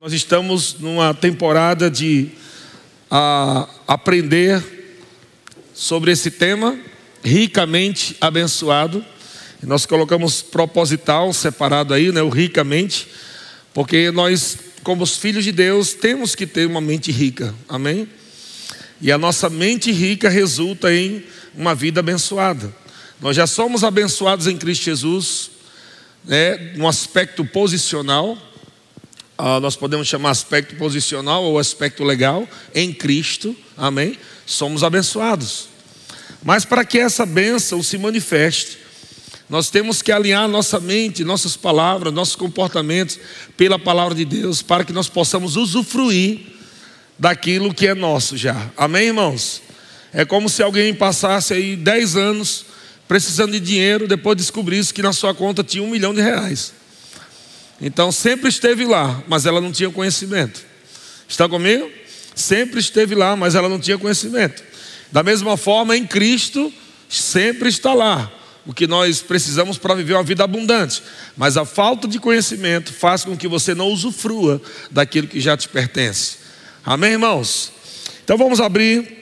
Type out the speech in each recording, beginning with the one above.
Nós estamos numa temporada de a, aprender sobre esse tema, ricamente abençoado. Nós colocamos proposital separado aí, né, o ricamente, porque nós, como os filhos de Deus, temos que ter uma mente rica, amém? E a nossa mente rica resulta em uma vida abençoada. Nós já somos abençoados em Cristo Jesus, né, no aspecto posicional, ah, nós podemos chamar aspecto posicional ou aspecto legal, em Cristo, amém? Somos abençoados. Mas para que essa bênção se manifeste, nós temos que alinhar nossa mente, nossas palavras, nossos comportamentos pela palavra de Deus, para que nós possamos usufruir daquilo que é nosso já. Amém, irmãos? É como se alguém passasse aí 10 anos precisando de dinheiro, depois descobrisse que na sua conta tinha um milhão de reais. Então sempre esteve lá, mas ela não tinha conhecimento. Está comigo? Sempre esteve lá, mas ela não tinha conhecimento. Da mesma forma, em Cristo, sempre está lá o que nós precisamos para viver uma vida abundante. Mas a falta de conhecimento faz com que você não usufrua daquilo que já te pertence. Amém, irmãos? Então vamos abrir.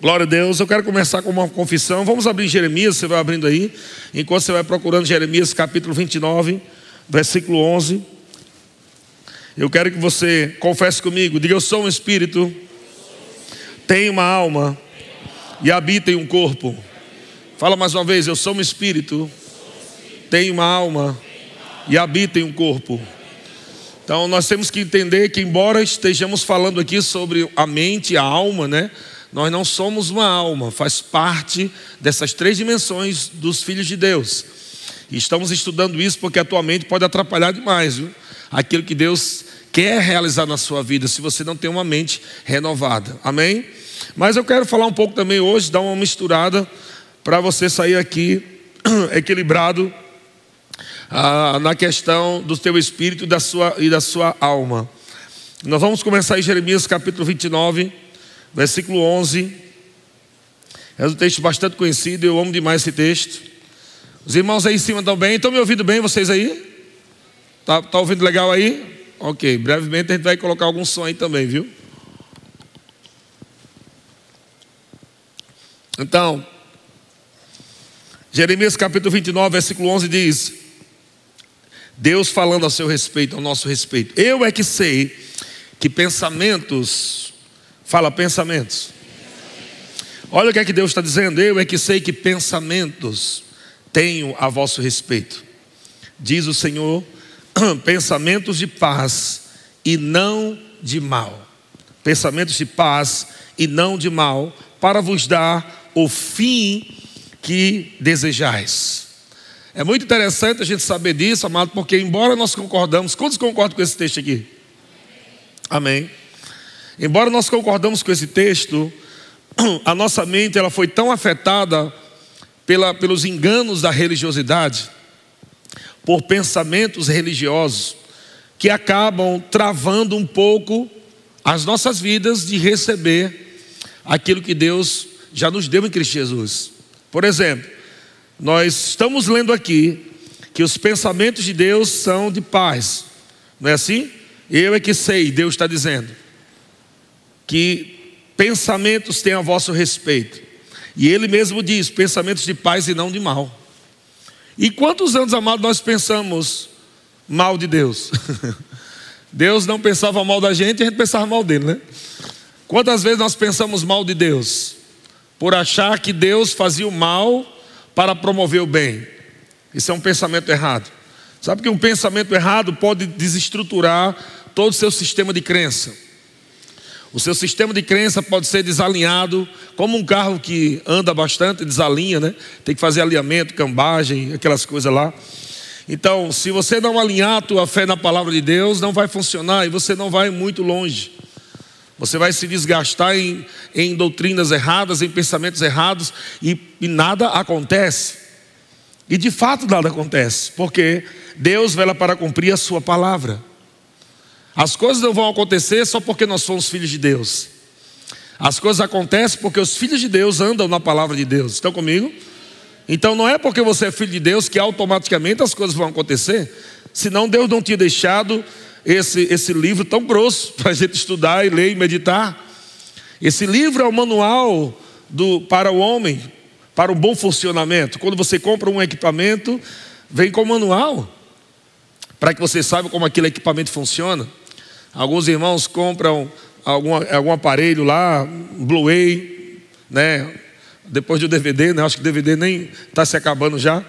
Glória a Deus. Eu quero começar com uma confissão. Vamos abrir Jeremias, você vai abrindo aí. Enquanto você vai procurando Jeremias capítulo 29 versículo 11. Eu quero que você confesse comigo, diga: Eu sou um espírito, tenho uma alma e habito em um corpo. Fala mais uma vez: Eu sou um espírito, tenho uma alma e habito em um corpo. Então nós temos que entender que, embora estejamos falando aqui sobre a mente e a alma, né? Nós não somos uma alma, faz parte dessas três dimensões dos filhos de Deus. Estamos estudando isso porque atualmente pode atrapalhar demais viu? aquilo que Deus quer realizar na sua vida, se você não tem uma mente renovada. Amém? Mas eu quero falar um pouco também hoje, dar uma misturada, para você sair aqui equilibrado ah, na questão do teu espírito e da sua, e da sua alma. Nós vamos começar em Jeremias capítulo 29, versículo 11. É um texto bastante conhecido, eu amo demais esse texto. Os irmãos aí em cima estão bem? Estão me ouvindo bem vocês aí? Tá, tá ouvindo legal aí? Ok, brevemente a gente vai colocar algum som aí também, viu? Então, Jeremias capítulo 29, versículo 11 diz: Deus falando a seu respeito, ao nosso respeito. Eu é que sei que pensamentos, fala pensamentos. Olha o que é que Deus está dizendo. Eu é que sei que pensamentos tenho a vosso respeito. Diz o Senhor, pensamentos de paz e não de mal. Pensamentos de paz e não de mal, para vos dar o fim que desejais. É muito interessante a gente saber disso, amado, porque embora nós concordamos, quantos concordam com esse texto aqui? Amém. Embora nós concordamos com esse texto, a nossa mente ela foi tão afetada pela, pelos enganos da religiosidade, por pensamentos religiosos, que acabam travando um pouco as nossas vidas de receber aquilo que Deus já nos deu em Cristo Jesus. Por exemplo, nós estamos lendo aqui que os pensamentos de Deus são de paz, não é assim? Eu é que sei, Deus está dizendo, que pensamentos têm a vosso respeito. E ele mesmo diz: pensamentos de paz e não de mal. E quantos anos, amado, nós pensamos mal de Deus? Deus não pensava mal da gente a gente pensava mal dele, né? Quantas vezes nós pensamos mal de Deus? Por achar que Deus fazia o mal para promover o bem. Isso é um pensamento errado. Sabe que um pensamento errado pode desestruturar todo o seu sistema de crença. O seu sistema de crença pode ser desalinhado, como um carro que anda bastante, desalinha, né? Tem que fazer alinhamento, cambagem, aquelas coisas lá. Então, se você não alinhar a tua fé na palavra de Deus, não vai funcionar e você não vai muito longe. Você vai se desgastar em, em doutrinas erradas, em pensamentos errados e, e nada acontece. E de fato nada acontece, porque Deus vela para cumprir a sua palavra. As coisas não vão acontecer só porque nós somos filhos de Deus. As coisas acontecem porque os filhos de Deus andam na palavra de Deus. Estão comigo? Então não é porque você é filho de Deus que automaticamente as coisas vão acontecer. Senão Deus não tinha deixado esse, esse livro tão grosso para a gente estudar e ler e meditar. Esse livro é o manual do, para o homem, para um bom funcionamento. Quando você compra um equipamento, vem com manual, para que você saiba como aquele equipamento funciona. Alguns irmãos compram algum, algum aparelho lá, Blu-ray, né? Depois do DVD, né? Acho que o DVD nem está se acabando já.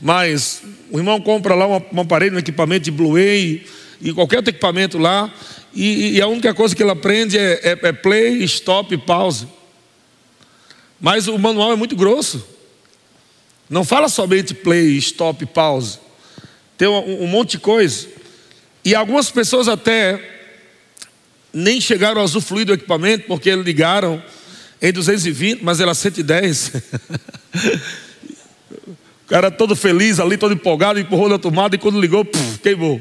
Mas o irmão compra lá um, um aparelho, um equipamento de Blu-ray e qualquer outro equipamento lá, e, e, a única coisa que ele aprende é, é, é play, stop, pause. Mas o manual é muito grosso. Não fala somente play, stop, pause. Tem um, um monte de coisa. E algumas pessoas até nem chegaram a usufruir do equipamento porque ligaram em 220, mas era 110. o cara todo feliz ali, todo empolgado, empurrou na tomada e quando ligou, puf, queimou.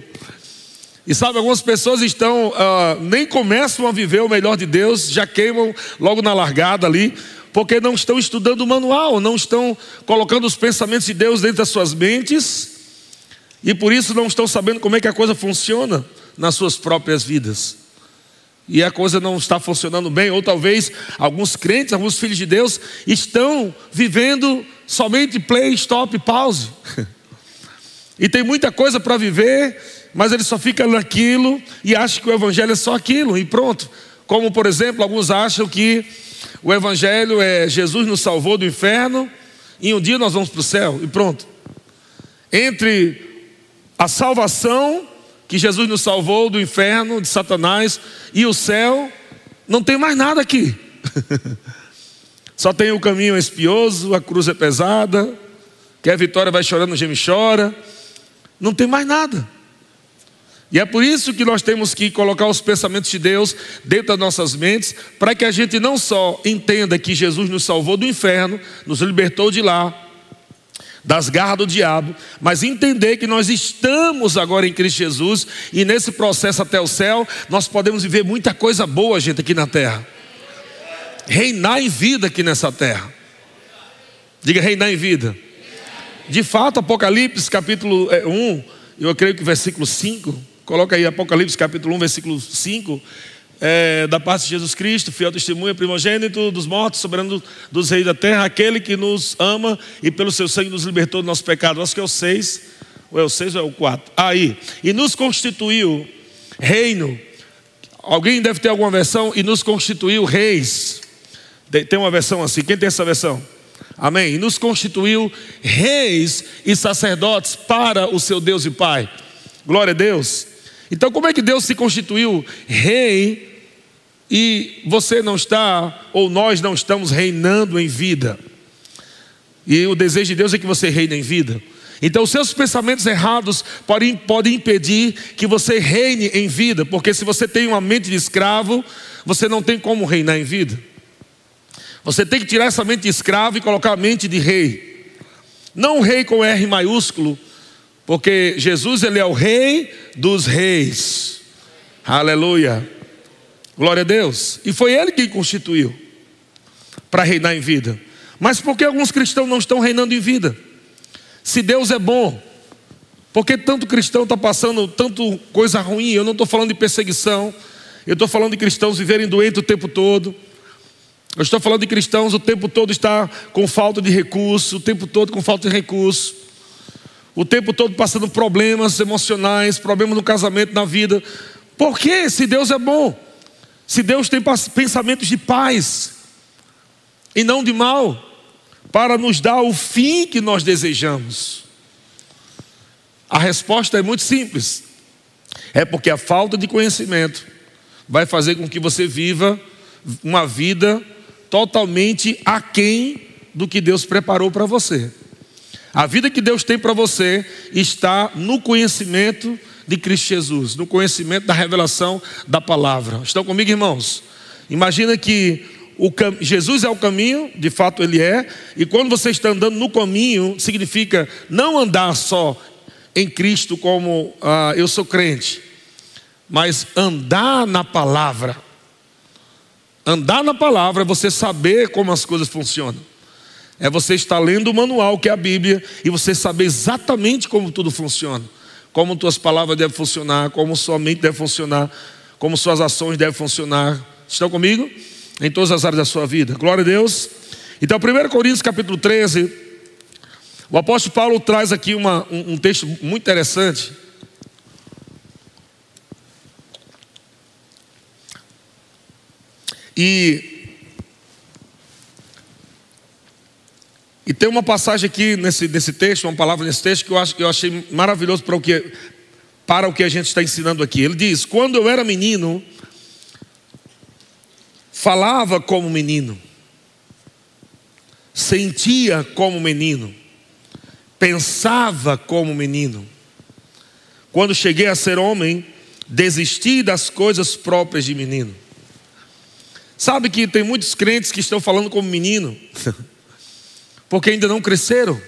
E sabe, algumas pessoas estão, uh, nem começam a viver o melhor de Deus, já queimam logo na largada ali, porque não estão estudando o manual, não estão colocando os pensamentos de Deus dentro das suas mentes, e por isso não estão sabendo como é que a coisa funciona nas suas próprias vidas. E a coisa não está funcionando bem, ou talvez alguns crentes, alguns filhos de Deus, estão vivendo somente play, stop, pause. e tem muita coisa para viver, mas ele só fica naquilo e acha que o evangelho é só aquilo, e pronto. Como, por exemplo, alguns acham que o evangelho é Jesus nos salvou do inferno e um dia nós vamos para o céu, e pronto. Entre a salvação que Jesus nos salvou do inferno, de Satanás e o céu, não tem mais nada aqui. Só tem o caminho espioso, a cruz é pesada, que a vitória vai chorando, geme chora. Não tem mais nada. E é por isso que nós temos que colocar os pensamentos de Deus dentro das nossas mentes, para que a gente não só entenda que Jesus nos salvou do inferno, nos libertou de lá, das garras do diabo, mas entender que nós estamos agora em Cristo Jesus e nesse processo até o céu, nós podemos viver muita coisa boa, gente, aqui na terra. Reinar em vida aqui nessa terra. Diga reinar em vida. De fato, Apocalipse capítulo 1, é, eu creio que versículo 5, coloca aí Apocalipse capítulo 1, versículo 5 é, da parte de Jesus Cristo, fiel testemunha, primogênito dos mortos, soberano dos reis da terra, aquele que nos ama e pelo seu sangue nos libertou do nosso pecado. Acho que é o 6, ou é o 6 ou é o 4. Aí, e nos constituiu reino. Alguém deve ter alguma versão, e nos constituiu reis. Tem uma versão assim, quem tem essa versão? Amém. E nos constituiu reis e sacerdotes para o seu Deus e Pai. Glória a Deus. Então, como é que Deus se constituiu rei e você não está, ou nós não estamos reinando em vida? E o desejo de Deus é que você reine em vida. Então, seus pensamentos errados podem, podem impedir que você reine em vida, porque se você tem uma mente de escravo, você não tem como reinar em vida. Você tem que tirar essa mente de escravo e colocar a mente de rei. Não rei com R maiúsculo, porque Jesus ele é o rei dos reis. Aleluia. Glória a Deus. E foi ele quem constituiu para reinar em vida. Mas por que alguns cristãos não estão reinando em vida? Se Deus é bom, por que tanto cristão está passando tanto coisa ruim? Eu não estou falando de perseguição, eu estou falando de cristãos viverem doentes o tempo todo. Eu estou falando de cristãos o tempo todo está com falta de recurso, o tempo todo com falta de recurso o tempo todo passando problemas emocionais, problemas no casamento, na vida. Por quê? Se Deus é bom, se Deus tem pensamentos de paz e não de mal, para nos dar o fim que nós desejamos. A resposta é muito simples. É porque a falta de conhecimento vai fazer com que você viva uma vida totalmente aquém do que Deus preparou para você. A vida que Deus tem para você está no conhecimento de Cristo Jesus, no conhecimento da revelação da palavra. Estão comigo, irmãos? Imagina que cam... Jesus é o caminho, de fato ele é, e quando você está andando no caminho, significa não andar só em Cristo como ah, eu sou crente, mas andar na palavra. Andar na palavra é você saber como as coisas funcionam. É você estar lendo o manual que é a Bíblia e você saber exatamente como tudo funciona. como tuas palavras devem funcionar, como sua mente deve funcionar, como suas ações devem funcionar. Estão comigo? Em todas as áreas da sua vida. Glória a Deus. Então, 1 Coríntios capítulo 13, o apóstolo Paulo traz aqui uma, um, um texto muito interessante. E E tem uma passagem aqui nesse, nesse texto, uma palavra nesse texto que eu, acho, que eu achei maravilhoso para o, que, para o que a gente está ensinando aqui. Ele diz: Quando eu era menino, falava como menino, sentia como menino, pensava como menino. Quando cheguei a ser homem, desisti das coisas próprias de menino. Sabe que tem muitos crentes que estão falando como menino. porque ainda não cresceram.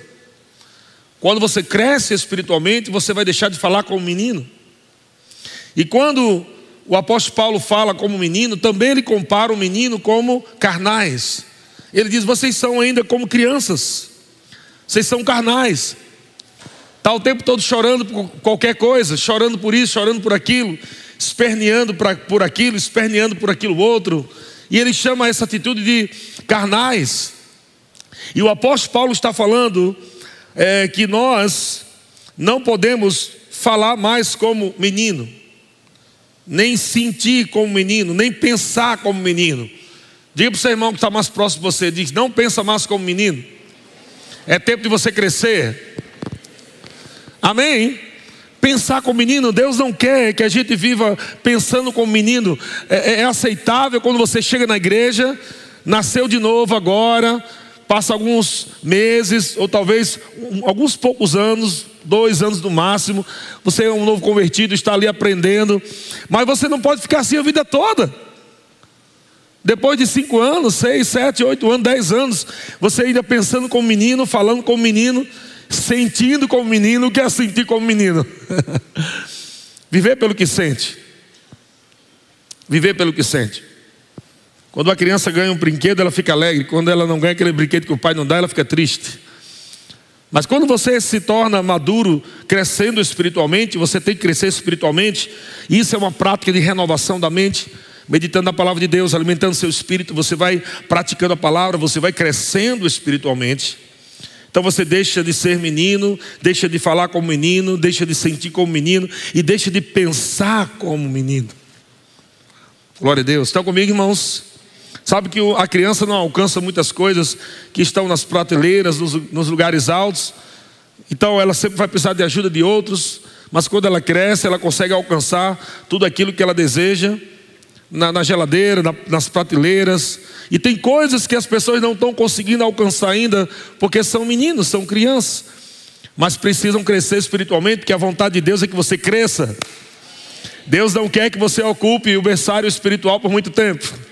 Quando você cresce espiritualmente, você vai deixar de falar como menino. E quando o apóstolo Paulo fala como menino, também ele compara o menino como carnais. Ele diz: vocês são ainda como crianças, vocês são carnais. Está o tempo todo chorando por qualquer coisa, chorando por isso, chorando por aquilo, esperneando por aquilo, esperneando por aquilo outro. E ele chama essa atitude de carnais. E o apóstolo Paulo está falando é, que nós não podemos falar mais como menino, nem sentir como menino, nem pensar como menino. Diga para o seu irmão que está mais próximo de você: diz, não pensa mais como menino. É tempo de você crescer. Amém? Pensar como menino, Deus não quer que a gente viva pensando como menino. É, é, é aceitável quando você chega na igreja, nasceu de novo agora, passa alguns meses, ou talvez alguns poucos anos, dois anos no máximo, você é um novo convertido, está ali aprendendo, mas você não pode ficar assim a vida toda. Depois de cinco anos, seis, sete, oito anos, dez anos, você ainda pensando como menino, falando como menino, sentindo como menino, o que é sentir como menino? Viver pelo que sente. Viver pelo que sente. Quando a criança ganha um brinquedo, ela fica alegre. Quando ela não ganha aquele brinquedo que o pai não dá, ela fica triste. Mas quando você se torna maduro, crescendo espiritualmente, você tem que crescer espiritualmente. Isso é uma prática de renovação da mente, meditando a palavra de Deus, alimentando seu espírito. Você vai praticando a palavra, você vai crescendo espiritualmente. Então você deixa de ser menino, deixa de falar como menino, deixa de sentir como menino e deixa de pensar como menino. Glória a Deus. Estão comigo, irmãos? Sabe que a criança não alcança muitas coisas que estão nas prateleiras, nos, lugares altos. Então ela sempre vai precisar de ajuda de outros. Mas quando ela cresce, ela consegue alcançar tudo aquilo que ela deseja na, na geladeira, na, nas prateleiras. E tem coisas que as pessoas não estão conseguindo alcançar ainda, porque são meninos, são crianças. Mas precisam crescer espiritualmente, porque a vontade de Deus é que você cresça. Deus não quer que você ocupe o berçário espiritual por muito tempo.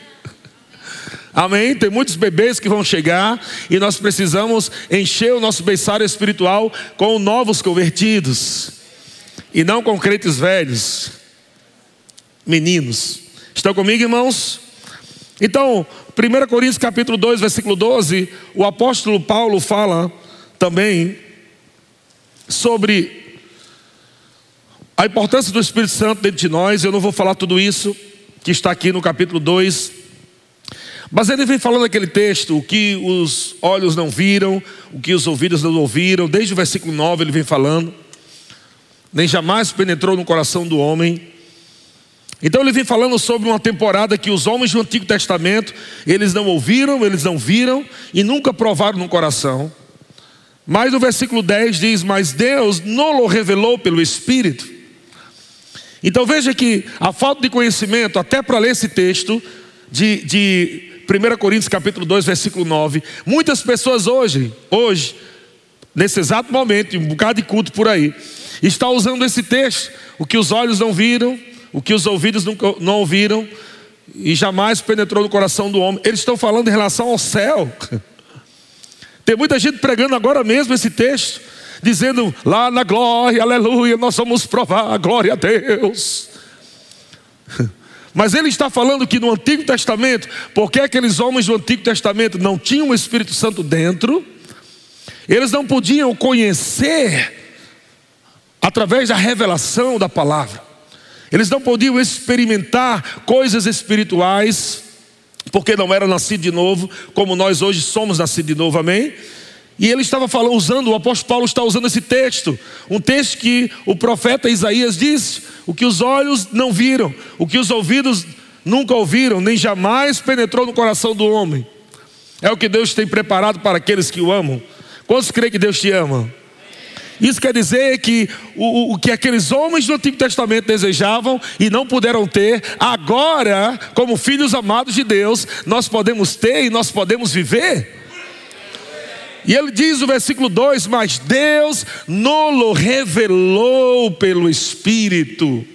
Amém? Tem muitos bebês que vão chegar e nós precisamos encher o nosso berçário espiritual com novos convertidos e não com crentes velhos, meninos. Estão comigo, irmãos? Então, 1 Coríntios capítulo 2, versículo 12, o apóstolo Paulo fala também sobre a importância do Espírito Santo dentro de nós. Eu não vou falar tudo isso que está aqui no capítulo 2 mas ele vem falando aquele texto, o que os olhos não viram, o que os ouvidos não ouviram, desde o versículo 9 ele vem falando, nem jamais penetrou no coração do homem. Então ele vem falando sobre uma temporada que os homens do Antigo Testamento, eles não ouviram, eles não viram e nunca provaram no coração. Mas o versículo 10 diz: Mas Deus não revelou pelo Espírito. Então veja que a falta de conhecimento, até para ler esse texto, de, de 1 Coríntios capítulo 2, versículo 9. Muitas pessoas hoje, hoje, nesse exato momento, um bocado de culto por aí, está usando esse texto, o que os olhos não viram, o que os ouvidos nunca, não ouviram, e jamais penetrou no coração do homem. Eles estão falando em relação ao céu. Tem muita gente pregando agora mesmo esse texto, dizendo lá na glória, aleluia, nós vamos provar, glória a Deus. Mas ele está falando que no Antigo Testamento, porque aqueles homens do Antigo Testamento não tinham o Espírito Santo dentro, eles não podiam conhecer através da revelação da palavra. Eles não podiam experimentar coisas espirituais, porque não eram nascidos de novo, como nós hoje somos nascidos de novo, amém? E ele estava falando, usando, o apóstolo Paulo está usando esse texto, um texto que o profeta Isaías disse: o que os olhos não viram, o que os ouvidos nunca ouviram, nem jamais penetrou no coração do homem. É o que Deus tem preparado para aqueles que o amam. Quantos creem que Deus te ama? Isso quer dizer que o, o, que aqueles homens do Antigo Testamento desejavam e não puderam ter, agora, como filhos amados de Deus, nós podemos ter e nós podemos viver. E ele diz no versículo 2: Mas Deus nolo revelou pelo Espírito.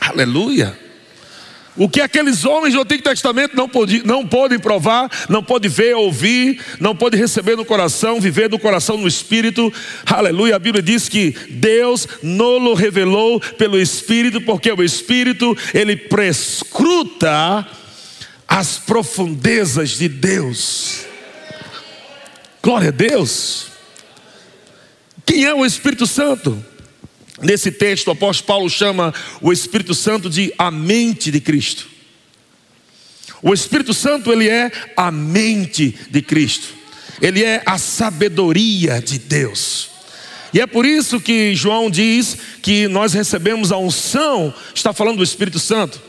Aleluia. O que aqueles homens do Antigo Testamento não, podi, não podem provar, não podem ver, ouvir, não podem receber no coração, viver no coração, no Espírito. Aleluia. A Bíblia diz que Deus nolo revelou pelo Espírito, porque o Espírito, ele prescruta as profundezas de Deus. Glória a Deus. Quem é o Espírito Santo? Nesse texto, o apóstolo Paulo chama o Espírito Santo de a mente de Cristo. O Espírito Santo, ele é a mente de Cristo. Ele é a sabedoria de Deus. E é por isso que João diz que nós recebemos a unção, está falando do Espírito Santo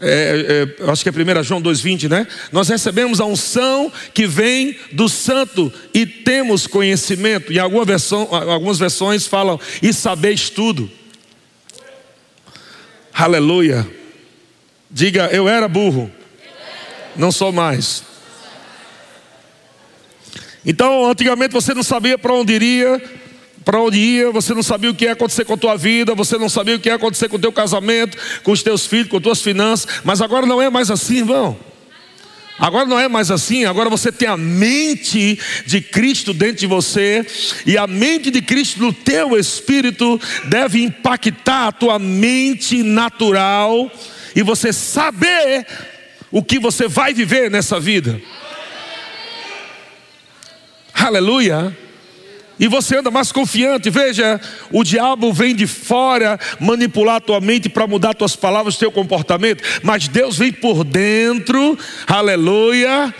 é, é, acho que é 1 João 2,20, né? Nós recebemos a unção que vem do santo e temos conhecimento. Em alguma versão, algumas versões falam, e sabeis tudo. Aleluia. Diga, eu era burro, não sou mais. Então, antigamente você não sabia para onde iria, para onde ia, você não sabia o que ia acontecer com a tua vida, você não sabia o que ia acontecer com o teu casamento, com os teus filhos, com as tuas finanças, mas agora não é mais assim, irmão. Agora não é mais assim, agora você tem a mente de Cristo dentro de você, e a mente de Cristo no teu espírito deve impactar a tua mente natural, e você saber o que você vai viver nessa vida. Aleluia e você anda mais confiante. Veja, o diabo vem de fora manipular a tua mente para mudar tuas palavras, teu comportamento, mas Deus vem por dentro, aleluia,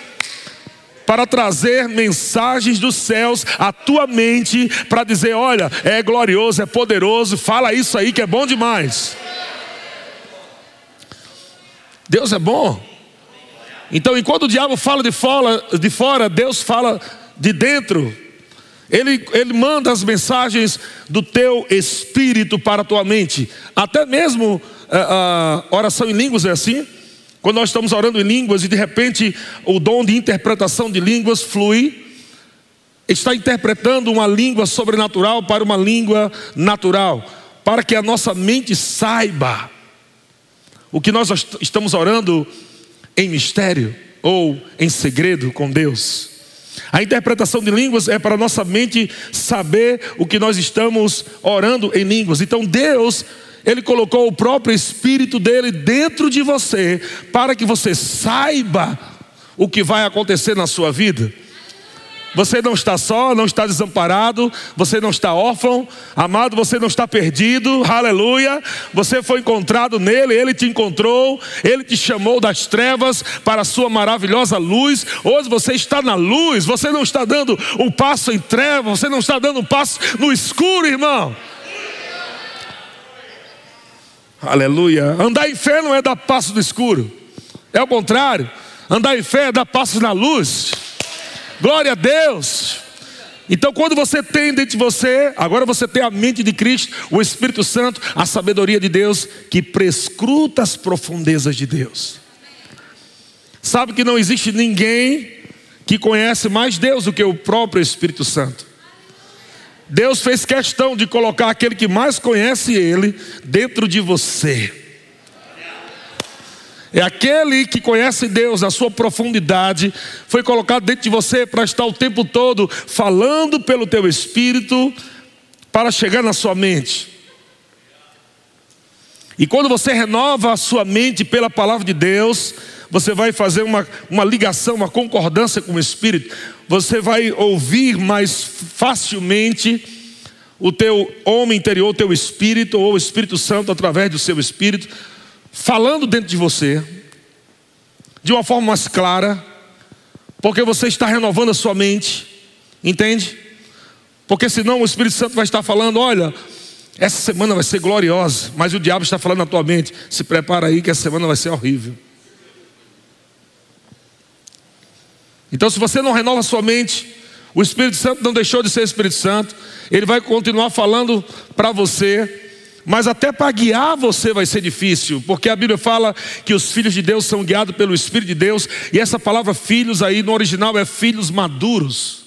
para trazer mensagens dos céus à tua mente, para dizer: olha, é glorioso, é poderoso, fala isso aí que é bom demais. Deus é bom. Então, enquanto o diabo fala de fora, de fora Deus fala de dentro. Ele, ele manda as mensagens do teu espírito para a tua mente. Até mesmo a, eh, a oração em línguas é assim. Quando nós estamos orando em línguas e de repente o dom de interpretação de línguas flui, está interpretando uma língua sobrenatural para uma língua natural, para que a nossa mente saiba o que nós estamos orando em mistério ou em segredo com Deus. A interpretação de línguas é para nossa mente saber o que nós estamos orando em línguas. Então Deus, Ele colocou o próprio Espírito dele dentro de você, para que você saiba o que vai acontecer na sua vida. Você não está só, não está desamparado, você não está órfão, amado, você não está perdido, aleluia. Você foi encontrado nele, ele te encontrou, ele te chamou das trevas para a sua maravilhosa luz. Hoje você está na luz, você não está dando um passo em trevas, você não está dando um passo no escuro, irmão. Aleluia. Andar em fé não é dar passo no escuro, é o contrário. Andar em fé é dar passos na luz. Glória a Deus. Então, quando você tem dentro de você, agora você tem a mente de Cristo, o Espírito Santo, a sabedoria de Deus, que prescruta as profundezas de Deus. Sabe que não existe ninguém que conhece mais Deus do que o próprio Espírito Santo. Deus fez questão de colocar aquele que mais conhece Ele dentro de você. É aquele que conhece Deus, a sua profundidade, foi colocado dentro de você para estar o tempo todo falando pelo teu espírito para chegar na sua mente. E quando você renova a sua mente pela palavra de Deus, você vai fazer uma, uma ligação, uma concordância com o Espírito, você vai ouvir mais facilmente o teu homem interior, o teu espírito, ou o Espírito Santo através do seu espírito, falando dentro de você, de uma forma mais clara, porque você está renovando a sua mente, entende? Porque senão o Espírito Santo vai estar falando: olha, essa semana vai ser gloriosa, mas o diabo está falando na tua mente: se prepara aí que essa semana vai ser horrível. Então, se você não renova a sua mente, o Espírito Santo não deixou de ser Espírito Santo, ele vai continuar falando para você, mas até para guiar você vai ser difícil, porque a Bíblia fala que os filhos de Deus são guiados pelo Espírito de Deus, e essa palavra filhos aí no original é filhos maduros.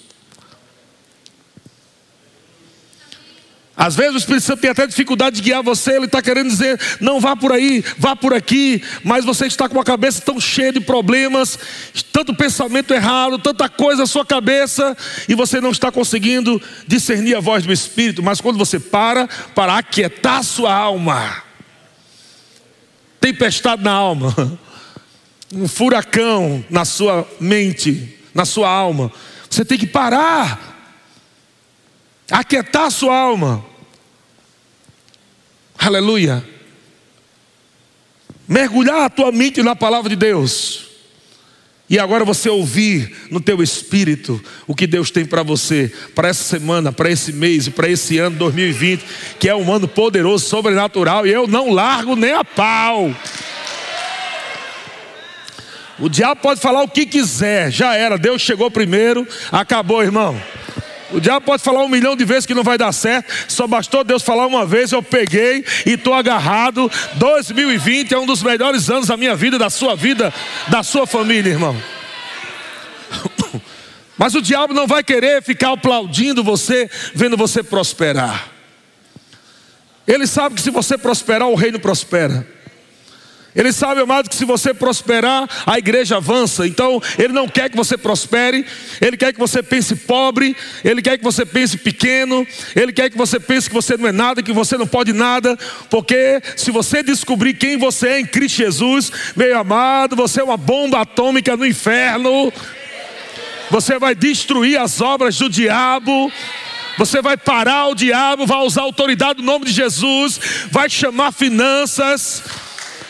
Às vezes o Espírito Santo tem até dificuldade de guiar você, ele está querendo dizer, não vá por aí, vá por aqui, mas você está com a cabeça tão cheia de problemas, tanto pensamento errado, tanta coisa na sua cabeça, e você não está conseguindo discernir a voz do Espírito, mas quando você para, para aquietar a sua alma, tempestade na alma, um furacão na sua mente, na sua alma, você tem que parar aquietar a sua alma. Aleluia. Mergulhar a tua mente na palavra de Deus. E agora você ouvir no teu espírito o que Deus tem para você, para essa semana, para esse mês e para esse ano 2020, que é um ano poderoso, sobrenatural, e eu não largo nem a pau. O diabo pode falar o que quiser, já era, Deus chegou primeiro, acabou, irmão. O diabo pode falar um milhão de vezes que não vai dar certo. Só bastou Deus falar uma vez, eu peguei e estou agarrado. 2020 é um dos melhores anos da minha vida, da sua vida, da sua família, irmão. Mas o diabo não vai querer ficar aplaudindo você, vendo você prosperar. Ele sabe que se você prosperar, o reino prospera. Ele sabe, amado, que se você prosperar, a igreja avança. Então, ele não quer que você prospere, ele quer que você pense pobre, ele quer que você pense pequeno, ele quer que você pense que você não é nada, que você não pode nada, porque se você descobrir quem você é em Cristo Jesus, meu amado, você é uma bomba atômica no inferno. Você vai destruir as obras do diabo. Você vai parar o diabo, vai usar a autoridade do nome de Jesus, vai chamar finanças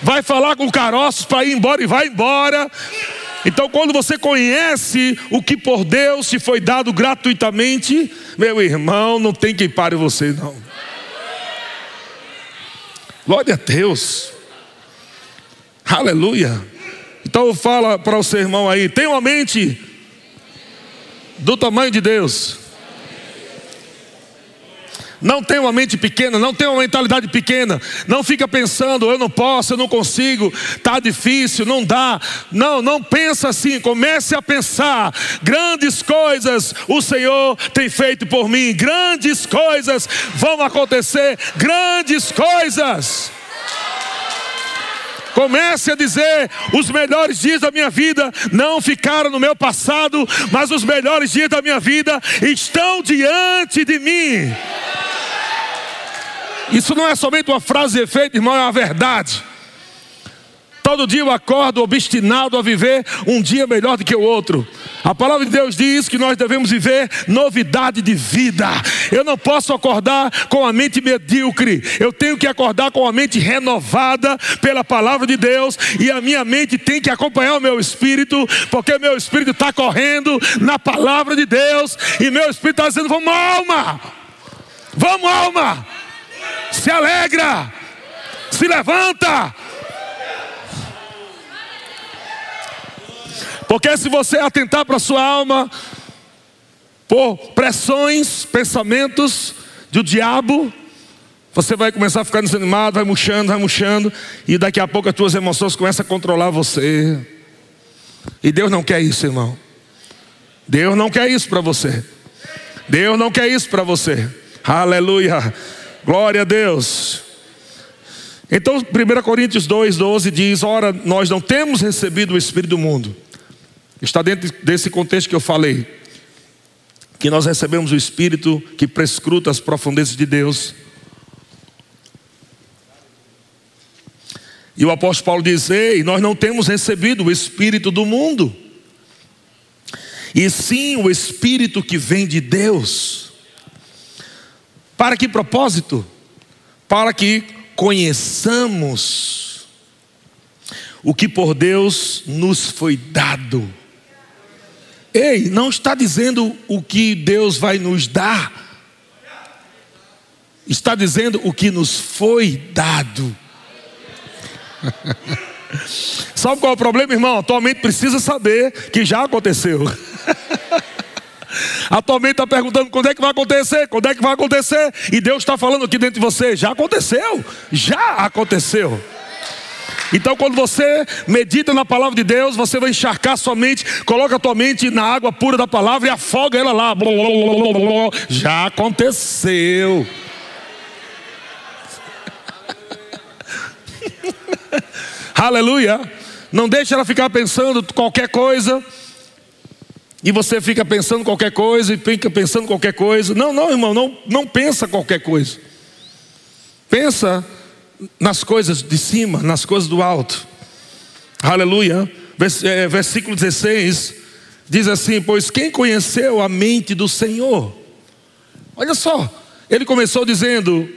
vai falar com caroços para ir embora e vai embora. Então, quando você conhece o que por Deus te foi dado gratuitamente, meu irmão, não tem quem pare você, não. Glória a Deus. Aleluia. Então, fala para o seu irmão aí: tem uma mente do tamanho de Deus. Não tenha uma mente pequena, não tenha uma mentalidade pequena. Não fica pensando, eu não posso, eu não consigo, está difícil, não dá. Não, não pensa assim. Comece a pensar. Grandes coisas o Senhor tem feito por mim. Grandes coisas vão acontecer. Grandes coisas. Comece a dizer: os melhores dias da minha vida não ficaram no meu passado, mas os melhores dias da minha vida estão diante de mim. Isso não é somente uma frase de efeito, irmão, é uma verdade. Todo dia eu acordo obstinado a viver um dia melhor do que o outro. A palavra de Deus diz que nós devemos viver novidade de vida. Eu não posso acordar com a mente medíocre. Eu tenho que acordar com a mente renovada pela palavra de Deus. E a minha mente tem que acompanhar o meu espírito, porque meu espírito está correndo na palavra de Deus. E meu espírito está dizendo: Vamos, alma! Vamos, alma! Se alegra! Se levanta! Porque se você atentar para a sua alma por pressões, pensamentos do diabo, você vai começar a ficar desanimado, vai murchando, vai murchando, e daqui a pouco as tuas emoções começam a controlar você. E Deus não quer isso, irmão. Deus não quer isso para você. Deus não quer isso para você. Aleluia. Glória a Deus. Então, 1 Coríntios 2, 12 diz: Ora, nós não temos recebido o Espírito do mundo, Está dentro desse contexto que eu falei. Que nós recebemos o Espírito que prescruta as profundezas de Deus. E o apóstolo Paulo diz: Ei, nós não temos recebido o Espírito do mundo, e sim o Espírito que vem de Deus Para que propósito? Para que conheçamos o que por Deus nos foi dado. Ei, não está dizendo o que Deus vai nos dar, está dizendo o que nos foi dado. Sabe qual é o problema, irmão? Atualmente precisa saber que já aconteceu. Atualmente está perguntando quando é que vai acontecer, quando é que vai acontecer, e Deus está falando aqui dentro de você: já aconteceu, já aconteceu. Então, quando você medita na palavra de Deus, você vai encharcar sua mente, coloca a tua mente na água pura da palavra e afoga ela lá. Já aconteceu. Aleluia. Não deixe ela ficar pensando qualquer coisa. E você fica pensando qualquer coisa e fica pensando qualquer coisa. Não, não, irmão, não, não pensa qualquer coisa. Pensa nas coisas de cima, nas coisas do alto. Aleluia. É, versículo 16 diz assim: Pois quem conheceu a mente do Senhor? Olha só, ele começou dizendo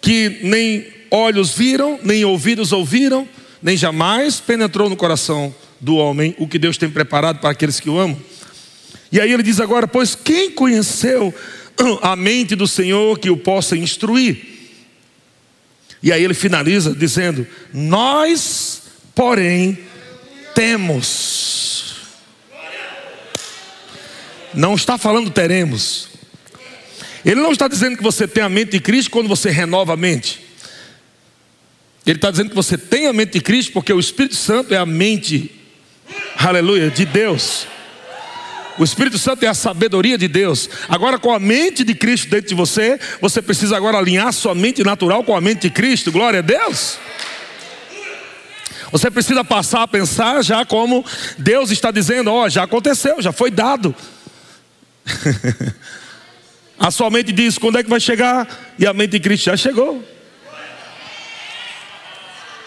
que nem olhos viram, nem ouvidos ouviram, nem jamais penetrou no coração do homem o que Deus tem preparado para aqueles que o amam. E aí ele diz agora: Pois quem conheceu a mente do Senhor que o possa instruir? E aí ele finaliza dizendo: Nós, porém, temos. Não está falando teremos. Ele não está dizendo que você tem a mente de Cristo quando você renova a mente. Ele está dizendo que você tem a mente de Cristo, porque o Espírito Santo é a mente, aleluia, de Deus. O Espírito Santo é a sabedoria de Deus. Agora, com a mente de Cristo dentro de você, você precisa agora alinhar sua mente natural com a mente de Cristo. Glória a Deus. Você precisa passar a pensar já como Deus está dizendo: Ó, oh, já aconteceu, já foi dado. a sua mente diz: quando é que vai chegar? E a mente de Cristo já chegou.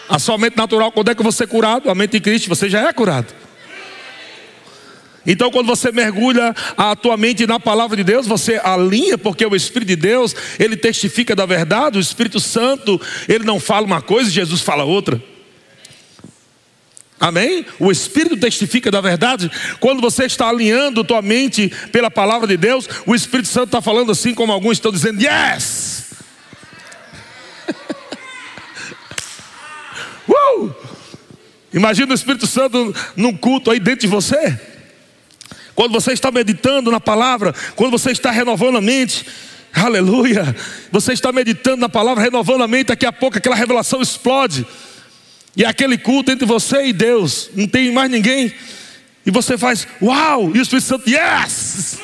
A sua mente natural, quando é que você é curado? A mente de Cristo, você já é curado. Então, quando você mergulha a tua mente na palavra de Deus, você alinha, porque o Espírito de Deus, ele testifica da verdade, o Espírito Santo, ele não fala uma coisa e Jesus fala outra. Amém? O Espírito testifica da verdade. Quando você está alinhando tua mente pela palavra de Deus, o Espírito Santo está falando assim, como alguns estão dizendo, yes! Uh! Imagina o Espírito Santo num culto aí dentro de você. Quando você está meditando na palavra, quando você está renovando a mente, aleluia, você está meditando na palavra, renovando a mente, daqui a pouco aquela revelação explode. E é aquele culto entre você e Deus, não tem mais ninguém. E você faz, uau, e o Espírito Santo, yes!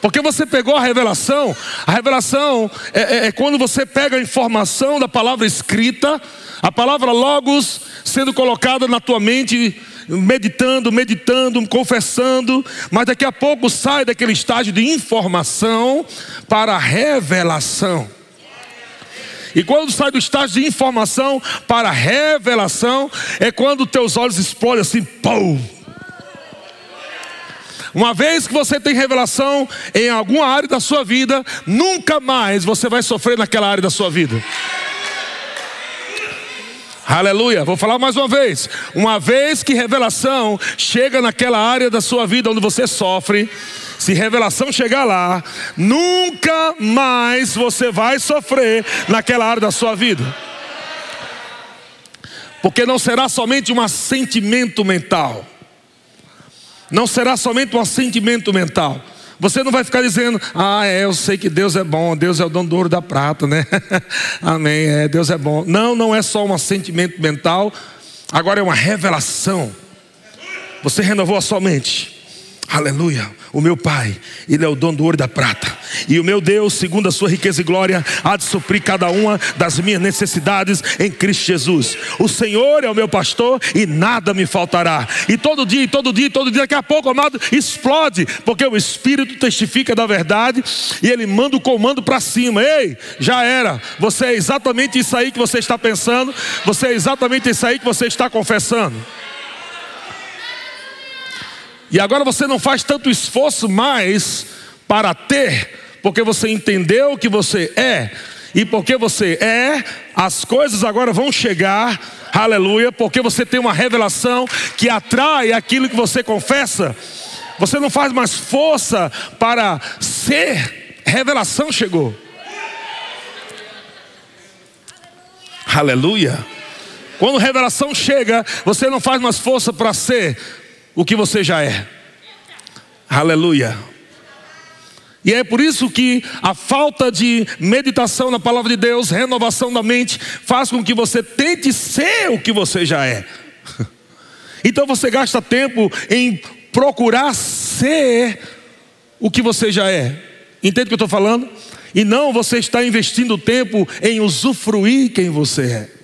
Porque você pegou a revelação, a revelação é, é, é, quando você pega a informação da palavra escrita, a palavra logos sendo colocada na tua mente, meditando, meditando, confessando, mas daqui a pouco sai daquele estágio de informação para revelação. E quando sai do estágio de informação para revelação, é quando teus olhos explodem assim, pum! Uma vez que você tem revelação em alguma área da sua vida, nunca mais você vai sofrer naquela área da sua vida. Aleluia. Vou falar mais uma vez. Uma vez que revelação chega naquela área da sua vida onde você sofre, se revelação chegar lá, nunca mais você vai sofrer naquela área da sua vida. Porque não será somente um assentimento mental. Não será somente um assentimento mental. Você não vai ficar dizendo, ah, é, eu sei que Deus é bom, Deus é o dono do ouro da prata, né? Amém, é, Deus é bom. Não, não é só um assentimento mental, agora é uma revelação. Você renovou a sua mente. Aleluia. O meu Pai, Ele é o dono do ouro e da prata. E o meu Deus, segundo a sua riqueza e glória, há de suprir cada uma das minhas necessidades em Cristo Jesus. O Senhor é o meu pastor e nada me faltará. E todo dia, todo dia, todo dia, daqui a pouco, amado, explode, porque o Espírito testifica da verdade e ele manda o comando para cima. Ei, já era. Você é exatamente isso aí que você está pensando, você é exatamente isso aí que você está confessando. E agora você não faz tanto esforço mais para ter, porque você entendeu que você é, e porque você é, as coisas agora vão chegar, aleluia, porque você tem uma revelação que atrai aquilo que você confessa. Você não faz mais força para ser, revelação chegou. Aleluia. Quando revelação chega, você não faz mais força para ser o que você já é. Aleluia. E é por isso que a falta de meditação na palavra de Deus, renovação da mente, faz com que você tente ser o que você já é. Então você gasta tempo em procurar ser o que você já é. Entende o que eu estou falando? E não você está investindo tempo em usufruir quem você é.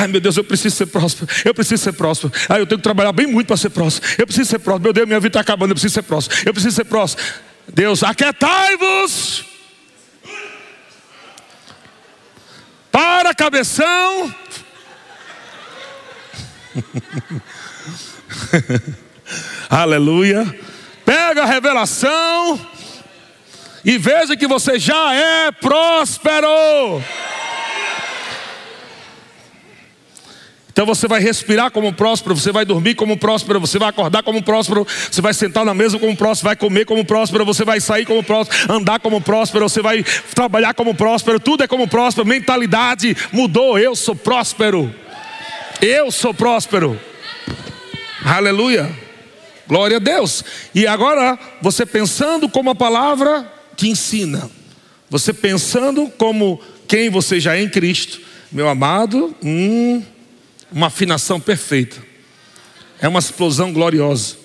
Ai meu Deus, eu preciso ser próspero. Eu preciso ser próspero. Ai, eu tenho que trabalhar bem muito para ser próspero. Eu preciso ser próspero. Meu Deus, minha vida está acabando. Eu preciso ser próspero. Eu preciso ser próspero. Deus, aquietai-vos. Para cabeção. Aleluia. Pega a revelação e veja que você já é próspero. Então você vai respirar como próspero, você vai dormir como próspero, você vai acordar como próspero, você vai sentar na mesa como próspero, vai comer como próspero, você vai sair como próspero, andar como próspero, você vai trabalhar como próspero, tudo é como próspero, mentalidade mudou, eu sou próspero. Eu sou próspero. Aleluia. Glória a Deus. E agora, você pensando como a palavra te ensina, você pensando como quem você já é em Cristo, meu amado, hum, uma afinação perfeita. É uma explosão gloriosa.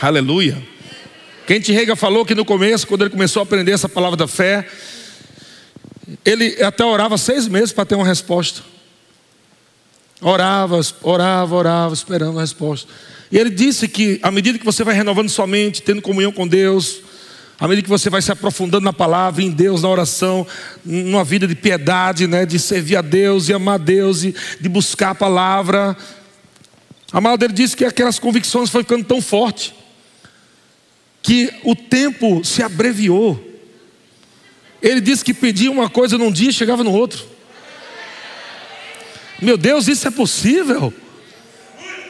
Aleluia. Quem Rega falou que no começo, quando ele começou a aprender essa palavra da fé, ele até orava seis meses para ter uma resposta. Orava, orava, orava, esperando a resposta. E ele disse que à medida que você vai renovando sua mente, tendo comunhão com Deus, à medida que você vai se aprofundando na palavra, em Deus, na oração, numa vida de piedade, né, de servir a Deus e amar a Deus e de buscar a palavra. Amado, ele disse que aquelas convicções foram ficando tão fortes que o tempo se abreviou. Ele disse que pedia uma coisa num dia e chegava no outro. Meu Deus, isso é possível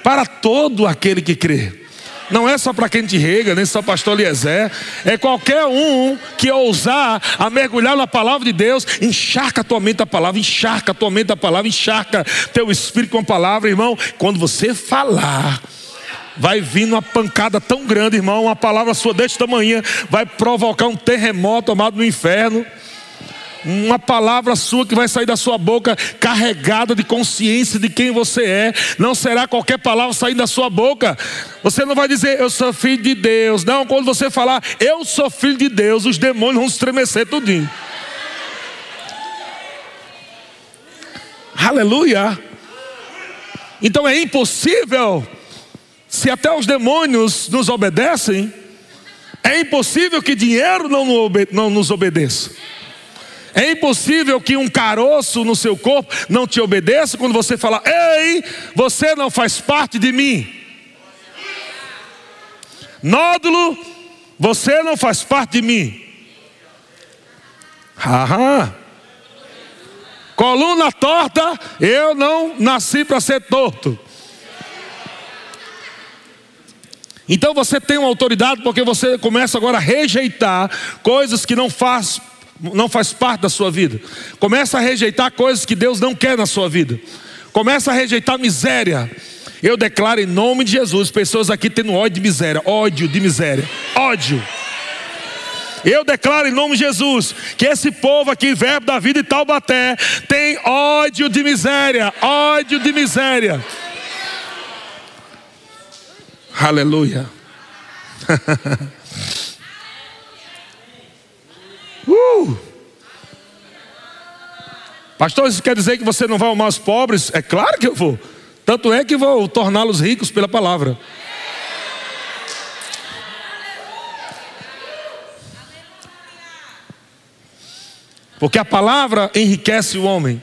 para todo aquele que crê. Não é só para quem te rega, nem só pastor Eliezer. É qualquer um que ousar a mergulhar na palavra de Deus, encharca a tua mente a palavra, encharca a tua mente a palavra, encharca teu espírito com a palavra, irmão. Quando você falar, vai vir uma pancada tão grande, irmão, uma palavra sua deste tamanho, vai provocar um terremoto amado no inferno uma palavra sua que vai sair da sua boca carregada de consciência de quem você é. Não será qualquer palavra saindo da sua boca. Você não vai dizer eu sou filho de Deus. Não, quando você falar eu sou filho de Deus, os demônios vão estremecer tudinho. Aleluia. Então é impossível, se até os demônios nos obedecem, é impossível que dinheiro não nos obedeça. É impossível que um caroço no seu corpo não te obedeça quando você fala: Ei, você não faz parte de mim. Nódulo, você não faz parte de mim. Aham. Coluna torta, eu não nasci para ser torto. Então você tem uma autoridade porque você começa agora a rejeitar coisas que não faz não faz parte da sua vida. Começa a rejeitar coisas que Deus não quer na sua vida. Começa a rejeitar miséria. Eu declaro em nome de Jesus, pessoas aqui tendo ódio de miséria, ódio de miséria, ódio. Eu declaro em nome de Jesus que esse povo aqui, verbo da vida e Taubaté, tem ódio de miséria, ódio de miséria. Aleluia. Pastor, isso quer dizer que você não vai amar os pobres? É claro que eu vou. Tanto é que vou torná-los ricos pela palavra. Porque a palavra enriquece o homem.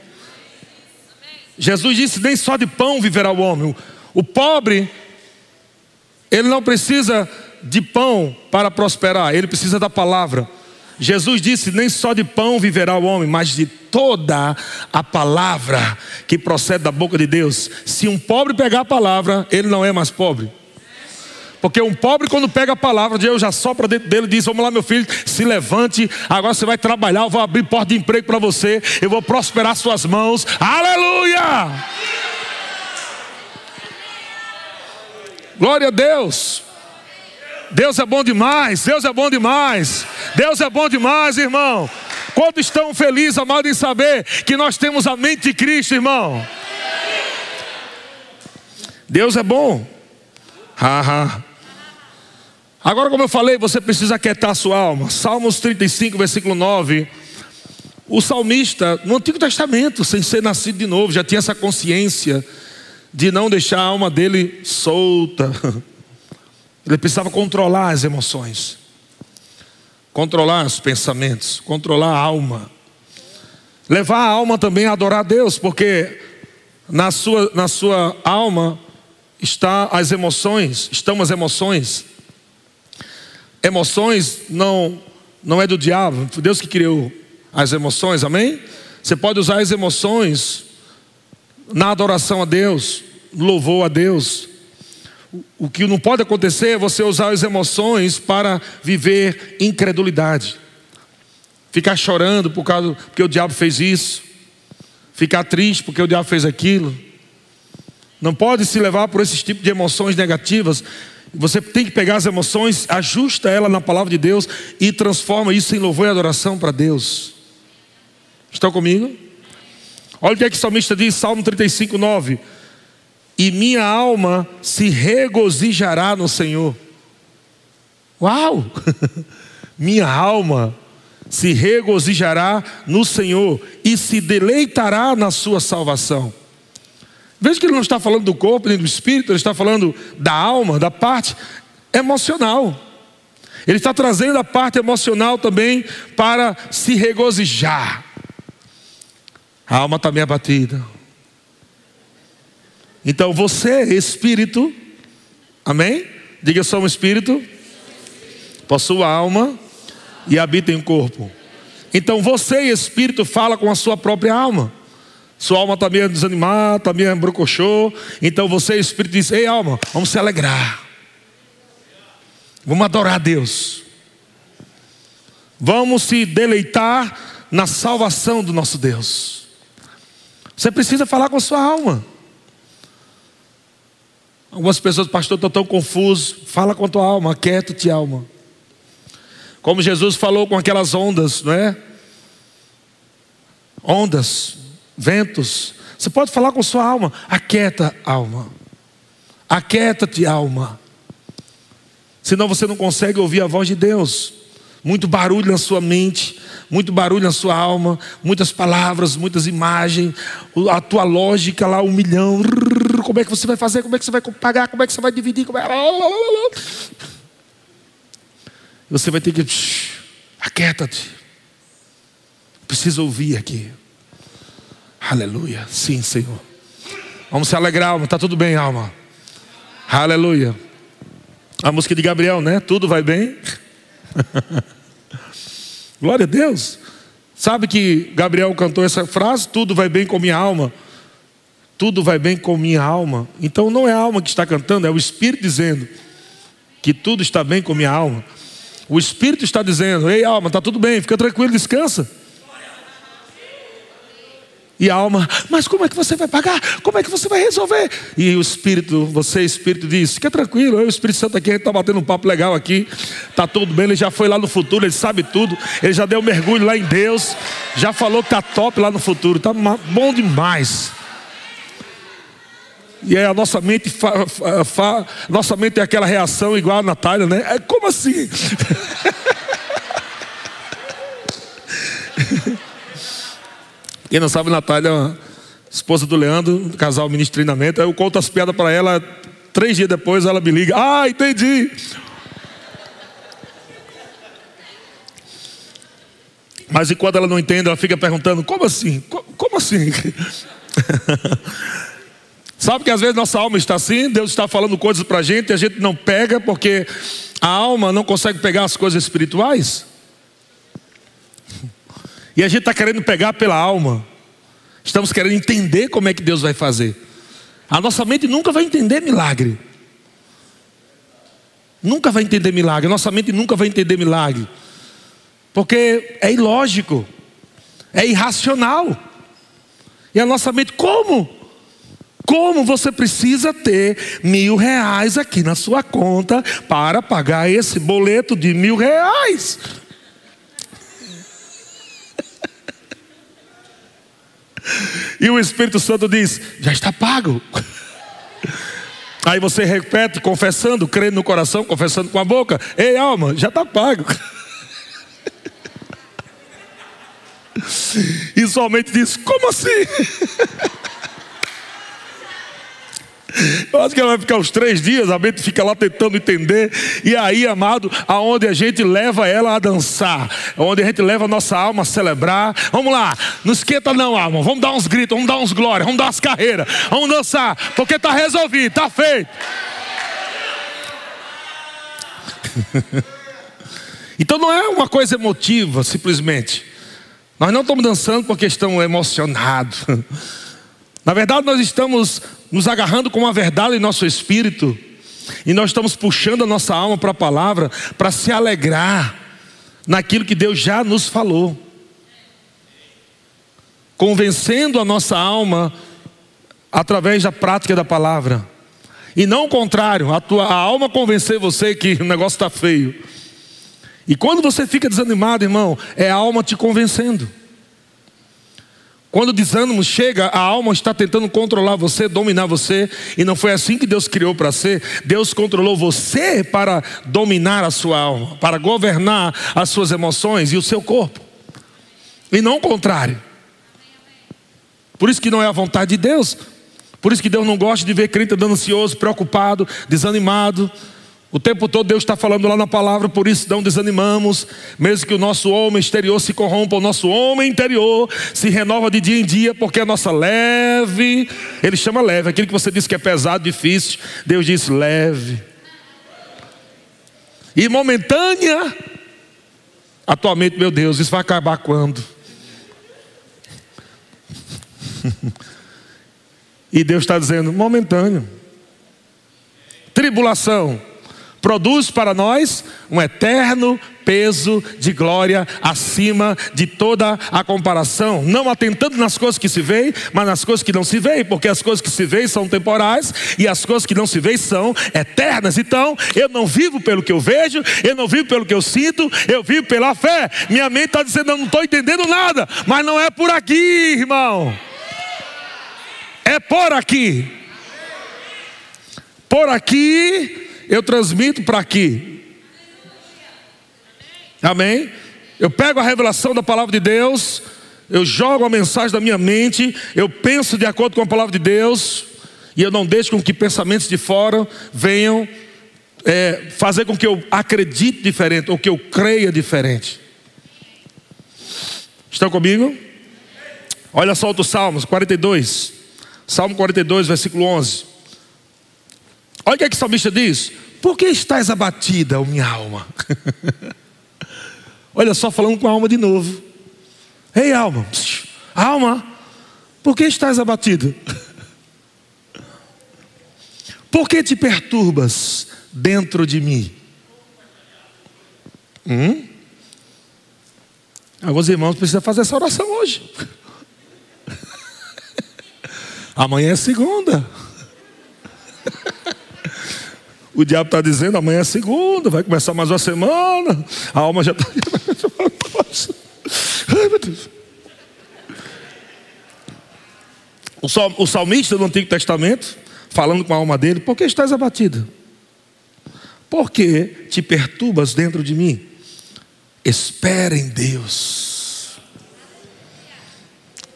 Jesus disse: nem só de pão viverá o homem. O pobre, ele não precisa de pão para prosperar, ele precisa da palavra. Jesus disse: Nem só de pão viverá o homem, mas de toda a palavra que procede da boca de Deus. Se um pobre pegar a palavra, ele não é mais pobre. Porque um pobre, quando pega a palavra, Deus já sopra dentro dele e diz: Vamos lá, meu filho, se levante, agora você vai trabalhar, eu vou abrir porta de emprego para você, eu vou prosperar suas mãos. Aleluia! Glória a Deus. Deus é bom demais, Deus é bom demais, Deus é bom demais, irmão. Quantos estão felizes, amados, em saber que nós temos a mente de Cristo, irmão? Deus é bom. Haha. Agora, como eu falei, você precisa aquietar a sua alma. Salmos 35, versículo 9. O salmista, no Antigo Testamento, sem ser nascido de novo, já tinha essa consciência de não deixar a alma dele solta. Ele precisava controlar as emoções, controlar os pensamentos, controlar a alma. Levar a alma também a adorar a Deus, porque na sua, na sua alma está as emoções, estão as emoções. Emoções não, não é do diabo, foi Deus que criou as emoções, amém? Você pode usar as emoções na adoração a Deus, louvor a Deus. O que não pode acontecer é você usar as emoções para viver incredulidade. Ficar chorando por causa porque o diabo fez isso. Ficar triste porque o diabo fez aquilo. Não pode se levar por esse tipo de emoções negativas. Você tem que pegar as emoções, ajusta ela na palavra de Deus e transforma isso em louvor e adoração para Deus. Estão comigo? Olha o que é que o salmista diz, Salmo 35, 9. E minha alma se regozijará no Senhor. Uau! minha alma se regozijará no Senhor e se deleitará na sua salvação. Veja que ele não está falando do corpo nem do espírito, ele está falando da alma, da parte emocional. Ele está trazendo a parte emocional também para se regozijar. A alma está meio abatida. Então você, espírito, amém? Diga só um espírito, possua alma e habita em corpo. Então você, espírito, fala com a sua própria alma. Sua alma está meio desanimada, está meio brocochô. Então você, Espírito, diz: Ei, alma, vamos se alegrar. Vamos adorar a Deus. Vamos se deleitar na salvação do nosso Deus. Você precisa falar com a sua alma. Algumas pessoas, pastor, estão tão confusos. Fala com a tua alma, quieto-te, alma. Como Jesus falou com aquelas ondas, não é? Ondas, ventos. Você pode falar com sua alma, aquieta, alma. Aquieta-te, alma. Senão você não consegue ouvir a voz de Deus. Muito barulho na sua mente, muito barulho na sua alma, muitas palavras, muitas imagens, a tua lógica lá, um milhão. Como é que você vai fazer? Como é que você vai pagar? Como é que você vai dividir? Como é... Você vai ter que. Aquieta-te. Preciso ouvir aqui. Aleluia. Sim, Senhor. Vamos se alegrar, alma. Está tudo bem, alma. Aleluia. A música de Gabriel, né? Tudo vai bem. Glória a Deus. Sabe que Gabriel cantou essa frase? Tudo vai bem com minha alma. Tudo vai bem com minha alma. Então não é a alma que está cantando, é o Espírito dizendo que tudo está bem com minha alma. O Espírito está dizendo: Ei, alma, está tudo bem, fica tranquilo, descansa. E a alma, mas como é que você vai pagar? Como é que você vai resolver? E o Espírito, você, Espírito, diz: fica tranquilo, eu, o Espírito Santo aqui, está batendo um papo legal aqui, está tudo bem, ele já foi lá no futuro, ele sabe tudo, ele já deu um mergulho lá em Deus, já falou que está top lá no futuro, está bom demais. E a nossa mente, fa, fa, fa, nossa mente tem aquela reação igual a Natália, né? É, como assim? Quem não sabe, Natália, esposa do Leandro, casal ministro de treinamento. Eu conto as piadas para ela, três dias depois ela me liga. Ah, entendi. Mas enquanto ela não entende, ela fica perguntando: como assim? Como assim? Sabe que às vezes nossa alma está assim, Deus está falando coisas para a gente e a gente não pega porque a alma não consegue pegar as coisas espirituais? E a gente está querendo pegar pela alma. Estamos querendo entender como é que Deus vai fazer. A nossa mente nunca vai entender milagre. Nunca vai entender milagre. A nossa mente nunca vai entender milagre. Porque é ilógico. É irracional. E a nossa mente, como? Como você precisa ter mil reais aqui na sua conta para pagar esse boleto de mil reais? E o Espírito Santo diz: já está pago. Aí você repete, confessando, crendo no coração, confessando com a boca: Ei, alma, já está pago. E somente diz: Como assim? Eu acho que ela vai ficar uns três dias, a mente fica lá tentando entender. E aí, amado, aonde a gente leva ela a dançar, onde a gente leva a nossa alma a celebrar. Vamos lá, não esquenta não, alma. Vamos dar uns gritos, vamos dar uns glórias, vamos dar umas carreiras, vamos dançar, porque está resolvido, está feito. então não é uma coisa emotiva, simplesmente. Nós não estamos dançando porque estamos emocionados. Na verdade, nós estamos nos agarrando com uma verdade em nosso espírito, e nós estamos puxando a nossa alma para a palavra, para se alegrar naquilo que Deus já nos falou, convencendo a nossa alma através da prática da palavra, e não o contrário, a, tua, a alma convencer você que o negócio está feio. E quando você fica desanimado, irmão, é a alma te convencendo. Quando o desânimo chega, a alma está tentando controlar você, dominar você, e não foi assim que Deus criou para ser. Deus controlou você para dominar a sua alma, para governar as suas emoções e o seu corpo, e não o contrário. Por isso que não é a vontade de Deus. Por isso que Deus não gosta de ver crente andando ansioso, preocupado, desanimado, o tempo todo Deus está falando lá na palavra, por isso não desanimamos, mesmo que o nosso homem exterior se corrompa, o nosso homem interior se renova de dia em dia, porque a nossa leve, ele chama leve, aquilo que você disse que é pesado, difícil, Deus diz leve. E momentânea, atualmente, meu Deus, isso vai acabar quando? e Deus está dizendo, momentâneo. Tribulação produz para nós um eterno peso de glória acima de toda a comparação, não atentando nas coisas que se veem, mas nas coisas que não se veem, porque as coisas que se veem são temporais e as coisas que não se veem são eternas. Então, eu não vivo pelo que eu vejo, eu não vivo pelo que eu sinto, eu vivo pela fé. Minha mente está dizendo, eu não estou entendendo nada, mas não é por aqui, irmão, é por aqui. Por aqui eu transmito para aqui. Amém? Eu pego a revelação da palavra de Deus, eu jogo a mensagem da minha mente, eu penso de acordo com a palavra de Deus, e eu não deixo com que pensamentos de fora venham é, fazer com que eu acredite diferente, ou que eu creia diferente. Estão comigo? Olha só outro Salmos 42, Salmo 42, versículo 11. Olha o que, é que o salmista diz: Por que estás abatida, minha alma? Olha só, falando com a alma de novo. Ei, alma, alma, por que estás abatida? Por que te perturbas dentro de mim? Hum? Alguns irmãos precisam fazer essa oração hoje. Amanhã é segunda. O diabo está dizendo: amanhã é segunda, vai começar mais uma semana. A alma já está. Ai, meu Deus. O salmista do Antigo Testamento, falando com a alma dele: Por que estás abatida? Por que te perturbas dentro de mim? Espera em Deus,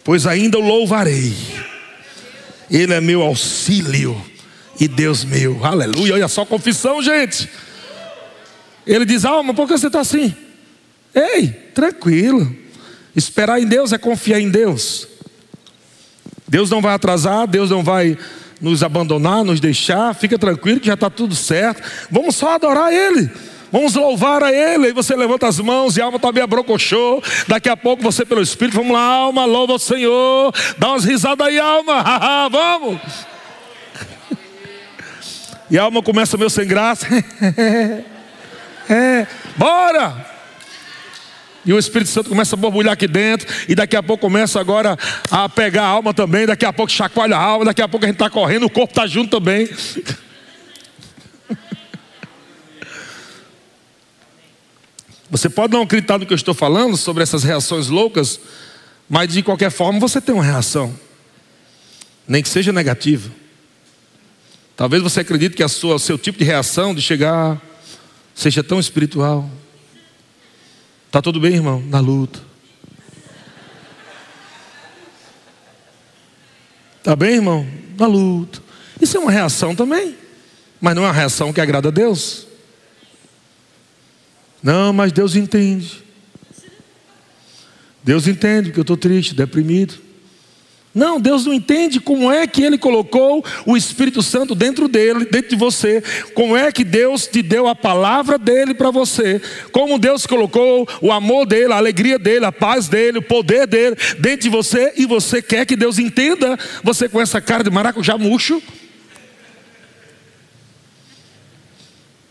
pois ainda o louvarei, Ele é meu auxílio e Deus meu. Aleluia. Olha só confissão, gente. Ele diz: Alma, por que você está assim? Ei, tranquilo. Esperar em Deus é confiar em Deus. Deus não vai atrasar, Deus não vai nos abandonar, nos deixar, fica tranquilo que já está tudo certo. Vamos só adorar Ele. Vamos louvar a Ele. Aí você levanta as mãos e a alma está meio brocochô. Daqui a pouco você, pelo Espírito, vamos lá, alma, louva o Senhor. Dá umas risadas aí, alma. vamos. E a alma começa meio sem graça. é, bora! E o Espírito Santo começa a borbulhar aqui dentro. E daqui a pouco começa agora a pegar a alma também. Daqui a pouco chacoalha a alma. Daqui a pouco a gente está correndo, o corpo está junto também. Você pode não acreditar no que eu estou falando sobre essas reações loucas, mas de qualquer forma você tem uma reação, nem que seja negativa. Talvez você acredite que a sua, o seu tipo de reação de chegar seja tão espiritual. Tá tudo bem, irmão? Na luta. Tá bem, irmão? Na luta. Isso é uma reação também, mas não é uma reação que agrada a Deus. Não, mas Deus entende. Deus entende que eu estou triste, deprimido. Não, Deus não entende como é que Ele colocou o Espírito Santo dentro dele, dentro de você. Como é que Deus te deu a palavra dele para você. Como Deus colocou o amor dele, a alegria dele, a paz dele, o poder dele dentro de você. E você quer que Deus entenda você com essa cara de maracujá murcho.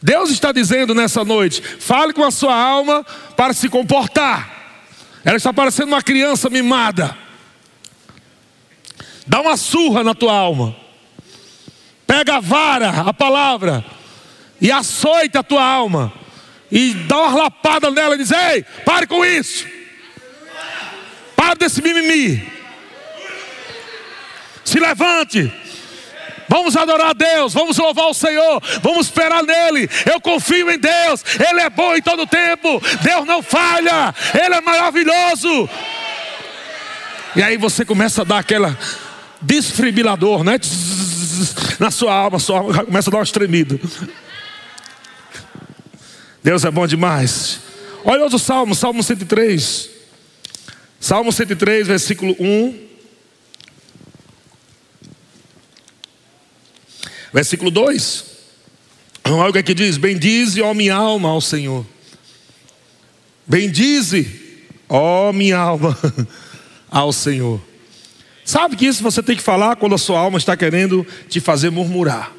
Deus está dizendo nessa noite: fale com a sua alma para se comportar. Ela está parecendo uma criança mimada. Dá uma surra na tua alma. Pega a vara, a palavra, e açoita a tua alma. E dá uma lapada nela e diz: Ei, pare com isso. Pare desse mimimi. Se levante. Vamos adorar a Deus, vamos louvar o Senhor, vamos esperar nele. Eu confio em Deus, Ele é bom em todo tempo, Deus não falha, Ele é maravilhoso. E aí você começa a dar aquela desfibrilador, né? Na sua alma, sua alma começa a dar uma tremida. Deus é bom demais. Olha outro salmo, Salmo 103. Salmo 103, versículo 1. Versículo 2. Olha o que aqui diz: Bendize, ó minha alma, ao Senhor. Bendize, ó minha alma, ao Senhor. Sabe que isso você tem que falar quando a sua alma está querendo te fazer murmurar.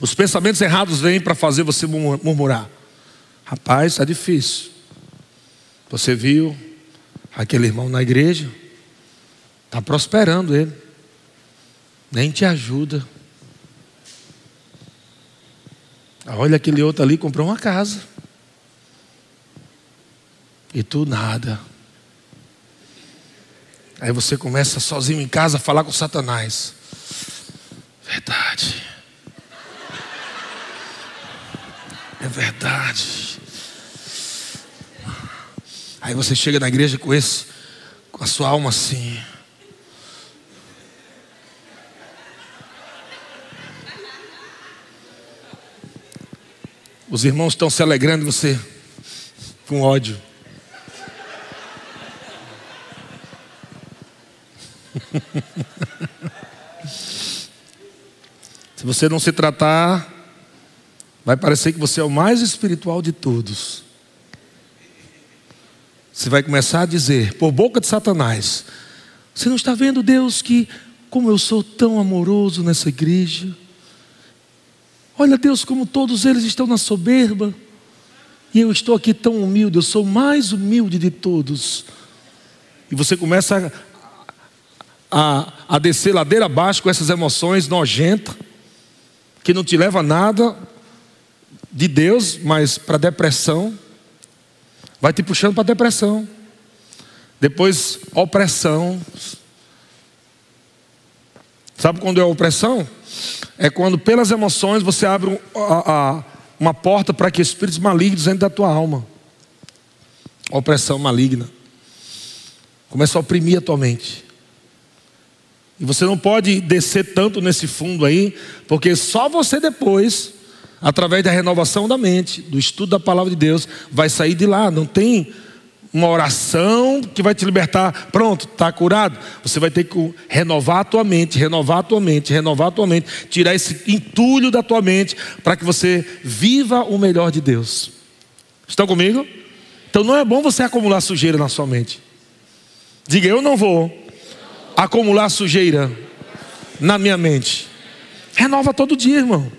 Os pensamentos errados vêm para fazer você murmurar. Rapaz, está difícil. Você viu aquele irmão na igreja? Está prosperando ele. Nem te ajuda. Olha aquele outro ali, comprou uma casa. E tu nada. Aí você começa sozinho em casa a falar com Satanás. Verdade. É verdade. Aí você chega na igreja com esse, com a sua alma assim. Os irmãos estão se alegrando, você com ódio. se você não se tratar, vai parecer que você é o mais espiritual de todos. Você vai começar a dizer, por boca de Satanás: Você não está vendo, Deus, que como eu sou tão amoroso nessa igreja? Olha, Deus, como todos eles estão na soberba. E eu estou aqui tão humilde, eu sou o mais humilde de todos. E você começa a, a descer ladeira abaixo com essas emoções nojentas, que não te leva a nada de Deus, mas para depressão, vai te puxando para depressão. Depois, opressão. Sabe quando é opressão? É quando, pelas emoções, você abre a, a, uma porta para que espíritos malignos entrem da tua alma. Opressão maligna. Começa a oprimir a tua mente. E você não pode descer tanto nesse fundo aí, porque só você depois, através da renovação da mente, do estudo da palavra de Deus, vai sair de lá. Não tem uma oração que vai te libertar. Pronto, está curado. Você vai ter que renovar a tua mente, renovar a tua mente, renovar a tua mente, tirar esse entulho da tua mente para que você viva o melhor de Deus. Estão comigo? Então não é bom você acumular sujeira na sua mente. Diga, eu não vou acumular sujeira na minha mente. Renova todo dia, irmão.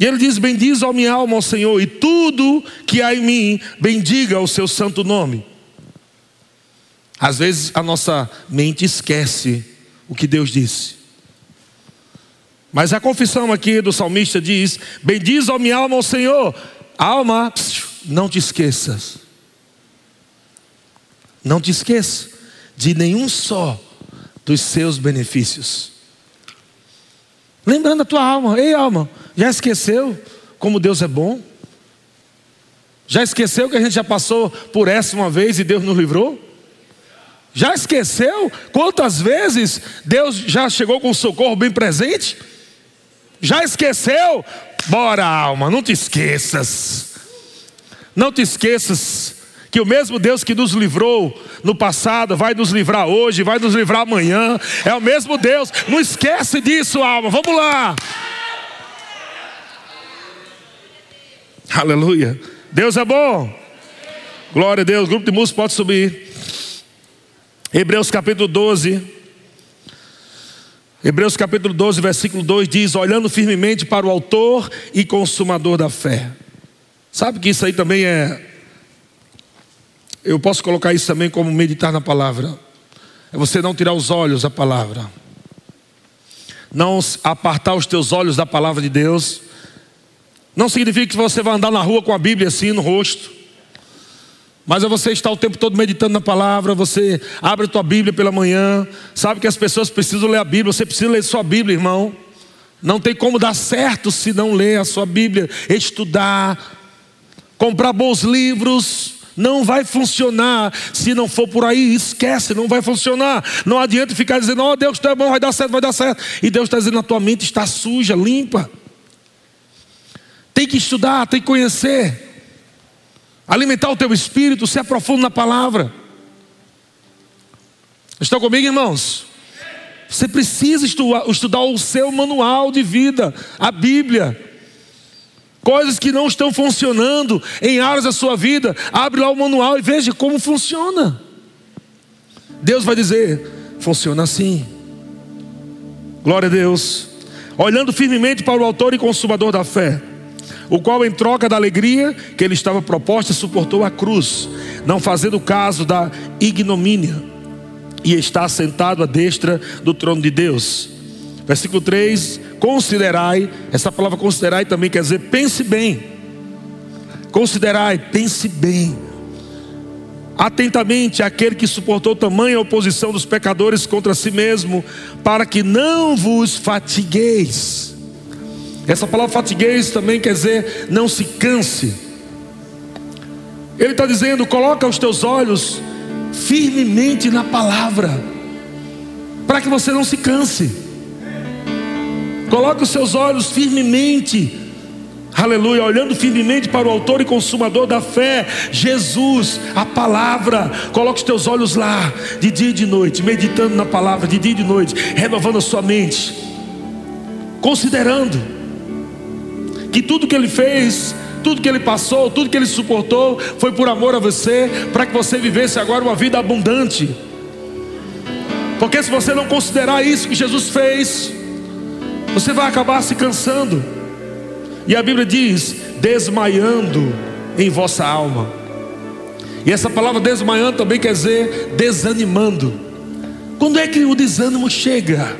E ele diz: Bendiz a minha alma ao Senhor, e tudo que há em mim, bendiga o seu santo nome. Às vezes a nossa mente esquece o que Deus disse. Mas a confissão aqui do salmista diz: Bendiz a minha alma ao Senhor. Alma, não te esqueças. Não te esqueça de nenhum só dos seus benefícios. Lembrando a tua alma, ei alma, já esqueceu como Deus é bom? Já esqueceu que a gente já passou por essa uma vez e Deus nos livrou? Já esqueceu quantas vezes Deus já chegou com socorro bem presente? Já esqueceu? Bora, alma, não te esqueças. Não te esqueças que o mesmo Deus que nos livrou no passado vai nos livrar hoje, vai nos livrar amanhã. É o mesmo Deus. Não esquece disso, alma. Vamos lá. Aleluia. Deus é bom. Glória a Deus. O grupo de música pode subir. Hebreus capítulo 12. Hebreus capítulo 12, versículo 2 diz: Olhando firmemente para o Autor e Consumador da fé. Sabe que isso aí também é eu posso colocar isso também como meditar na palavra. É você não tirar os olhos da palavra. Não apartar os teus olhos da palavra de Deus. Não significa que você vai andar na rua com a Bíblia assim no rosto. Mas é você estar o tempo todo meditando na palavra, você abre a tua Bíblia pela manhã, sabe que as pessoas precisam ler a Bíblia, você precisa ler sua Bíblia, irmão. Não tem como dar certo se não ler a sua Bíblia, estudar, comprar bons livros, não vai funcionar se não for por aí, esquece, não vai funcionar. Não adianta ficar dizendo, oh Deus, tu é bom, vai dar certo, vai dar certo. E Deus está dizendo, a tua mente está suja, limpa. Tem que estudar, tem que conhecer. Alimentar o teu espírito, se aprofunda na palavra. Estão comigo, irmãos? Você precisa estudar, estudar o seu manual de vida, a Bíblia coisas que não estão funcionando em áreas da sua vida, abre lá o manual e veja como funciona. Deus vai dizer: funciona assim. Glória a Deus. Olhando firmemente para o Autor e Consumador da fé, o qual, em troca da alegria que ele estava proposta, suportou a cruz, não fazendo caso da ignomínia, e está sentado à destra do trono de Deus. Versículo 3: Considerai, essa palavra considerai também quer dizer pense bem. Considerai, pense bem. Atentamente aquele que suportou tamanha oposição dos pecadores contra si mesmo, para que não vos fatigueis. Essa palavra fatigueis também quer dizer não se canse. Ele está dizendo: coloca os teus olhos firmemente na palavra, para que você não se canse. Coloque os seus olhos firmemente, aleluia, olhando firmemente para o Autor e Consumador da fé, Jesus, a palavra. Coloque os teus olhos lá, de dia e de noite, meditando na palavra, de dia e de noite, renovando a sua mente, considerando que tudo que Ele fez, tudo que Ele passou, tudo que Ele suportou, foi por amor a você, para que você vivesse agora uma vida abundante. Porque se você não considerar isso que Jesus fez, você vai acabar se cansando. E a Bíblia diz: desmaiando em vossa alma. E essa palavra desmaiando também quer dizer desanimando. Quando é que o desânimo chega?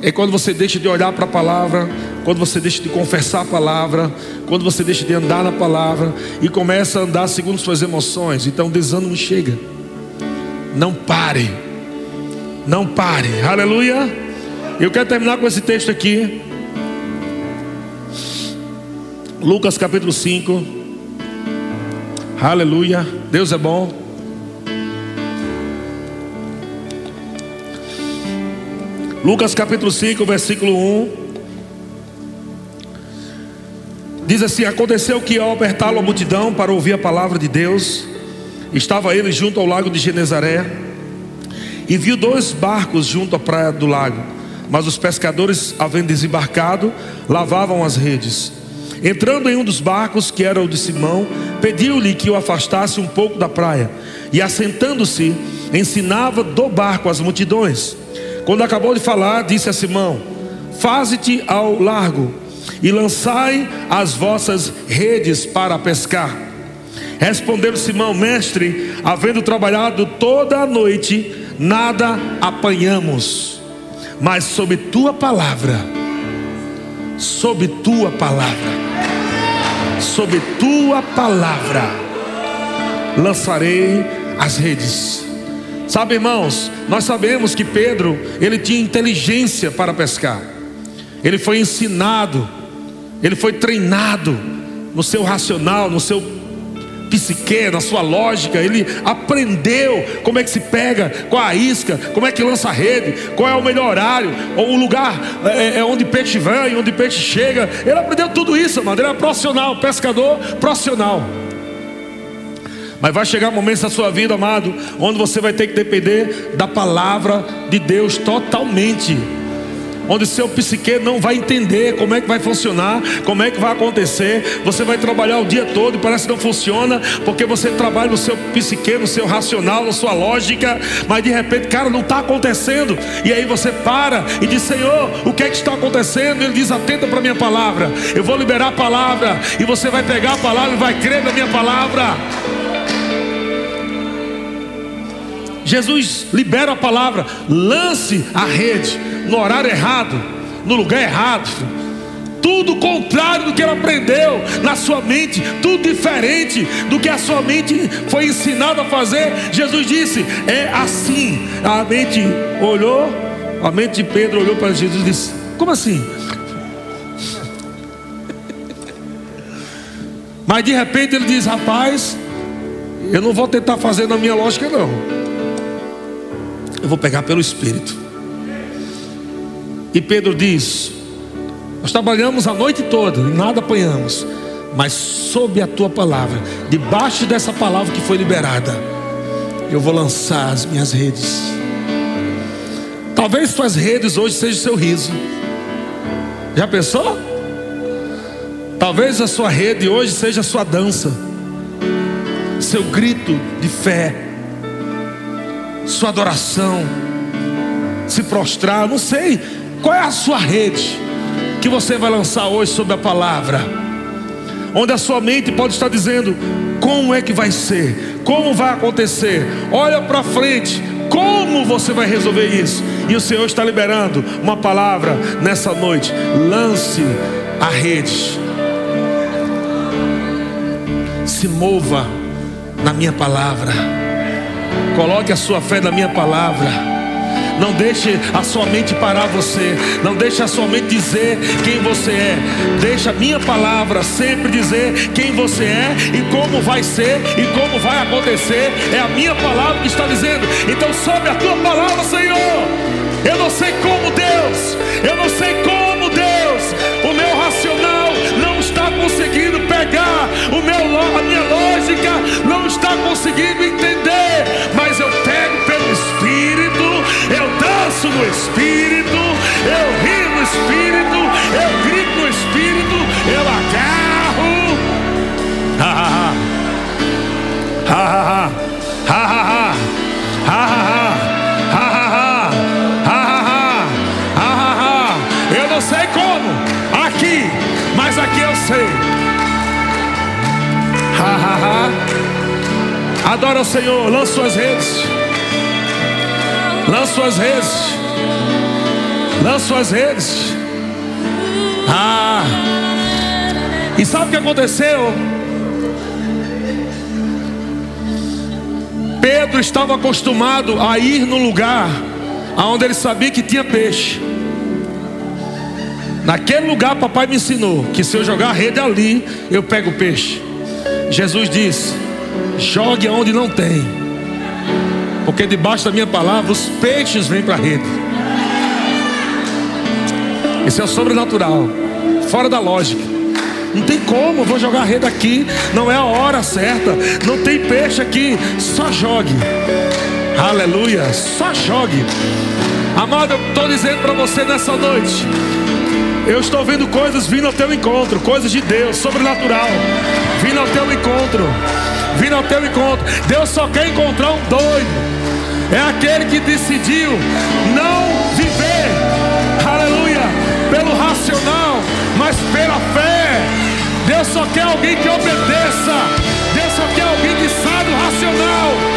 É quando você deixa de olhar para a palavra, quando você deixa de confessar a palavra, quando você deixa de andar na palavra e começa a andar segundo suas emoções. Então o desânimo chega. Não pare. Não pare. Aleluia. Eu quero terminar com esse texto aqui. Lucas capítulo 5. Aleluia. Deus é bom. Lucas capítulo 5, versículo 1. Diz assim: Aconteceu que ao apertá-lo a multidão para ouvir a palavra de Deus, estava ele junto ao lago de Genezaré e viu dois barcos junto à praia do lago. Mas os pescadores, havendo desembarcado, lavavam as redes. Entrando em um dos barcos, que era o de Simão, pediu-lhe que o afastasse um pouco da praia. E assentando-se, ensinava do barco as multidões. Quando acabou de falar, disse a Simão: Faze-te ao largo e lançai as vossas redes para pescar. Respondeu Simão: Mestre, havendo trabalhado toda a noite, nada apanhamos, mas sob tua palavra, sob tua palavra, sob tua palavra, lançarei as redes. Sabe, irmãos, nós sabemos que Pedro, ele tinha inteligência para pescar. Ele foi ensinado, ele foi treinado no seu racional, no seu psique, na sua lógica, ele aprendeu como é que se pega, qual a isca, como é que lança a rede, qual é o melhor horário, ou o lugar é, é onde peixe vem, onde peixe chega. Ele aprendeu tudo isso, mano. Ele era profissional, pescador profissional. Mas vai chegar momentos na sua vida, amado, onde você vai ter que depender da palavra de Deus totalmente onde seu psique não vai entender como é que vai funcionar, como é que vai acontecer. Você vai trabalhar o dia todo e parece que não funciona, porque você trabalha no seu psique, no seu racional, na sua lógica, mas de repente, cara, não está acontecendo. E aí você para e diz: Senhor, o que é que está acontecendo? Ele diz: Atenta para a minha palavra. Eu vou liberar a palavra, e você vai pegar a palavra e vai crer na minha palavra. Jesus libera a palavra, lance a rede no horário errado, no lugar errado. Tudo contrário do que ele aprendeu na sua mente, tudo diferente do que a sua mente foi ensinada a fazer. Jesus disse: É assim. A mente olhou, a mente de Pedro olhou para Jesus e disse: Como assim? Mas de repente ele diz: Rapaz, eu não vou tentar fazer na minha lógica, não eu vou pegar pelo Espírito. E Pedro diz: Nós trabalhamos a noite toda e nada apanhamos, mas sob a tua palavra, debaixo dessa palavra que foi liberada, eu vou lançar as minhas redes. Talvez suas redes hoje sejam o seu riso. Já pensou? Talvez a sua rede hoje seja a sua dança, seu grito de fé sua adoração, se prostrar, não sei. Qual é a sua rede que você vai lançar hoje sobre a palavra? Onde a sua mente pode estar dizendo: como é que vai ser? Como vai acontecer? Olha para frente, como você vai resolver isso? E o Senhor está liberando uma palavra nessa noite. Lance a rede. Se mova na minha palavra. Coloque a sua fé na minha palavra. Não deixe a sua mente parar você. Não deixe a sua mente dizer quem você é. Deixa a minha palavra sempre dizer quem você é e como vai ser e como vai acontecer. É a minha palavra que está dizendo. Então sobe a tua palavra, Senhor. Eu não sei como Deus. Eu não sei como Deus. O meu racional não está conseguindo pegar. O meu, a minha lógica não está conseguindo entender. Mas eu pego pelo Espírito. Eu danço no Espírito. Eu rio no Espírito. Eu grito no Espírito. Eu agarro. Ha ha ha. Ha ha ha. Ha ha ha. Ha Ha ha. Adora o Senhor. Lança suas redes. Lança suas redes. Lança suas redes. Ah. E sabe o que aconteceu? Pedro estava acostumado a ir no lugar onde ele sabia que tinha peixe. Naquele lugar, papai me ensinou que se eu jogar a rede ali, eu pego o peixe. Jesus disse: jogue aonde não tem, porque debaixo da minha palavra os peixes vêm para a rede. Isso é sobrenatural, fora da lógica. Não tem como, vou jogar a rede aqui. Não é a hora certa. Não tem peixe aqui. Só jogue. Aleluia. Só jogue. Amado, eu estou dizendo para você nessa noite. Eu estou vendo coisas vindo ao teu encontro, coisas de Deus, sobrenatural, vindo ao teu encontro, vindo ao teu encontro. Deus só quer encontrar um doido. É aquele que decidiu não viver, aleluia, pelo racional, mas pela fé. Deus só quer alguém que obedeça. Deus só quer alguém que sabe o racional.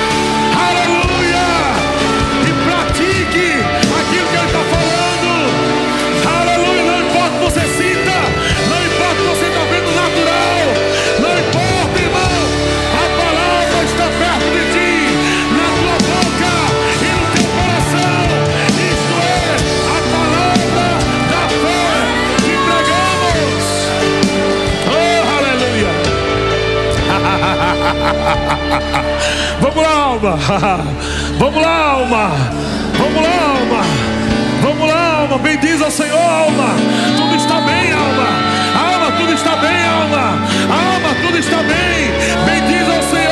Vamos lá, alma. Vamos lá, alma. Vamos lá, alma. Vamos lá, alma. Bendiz ao Senhor, alma. Tudo está bem, alma. Alma, tudo está bem, alma. Alma, tudo está bem. Bendiz ao Senhor.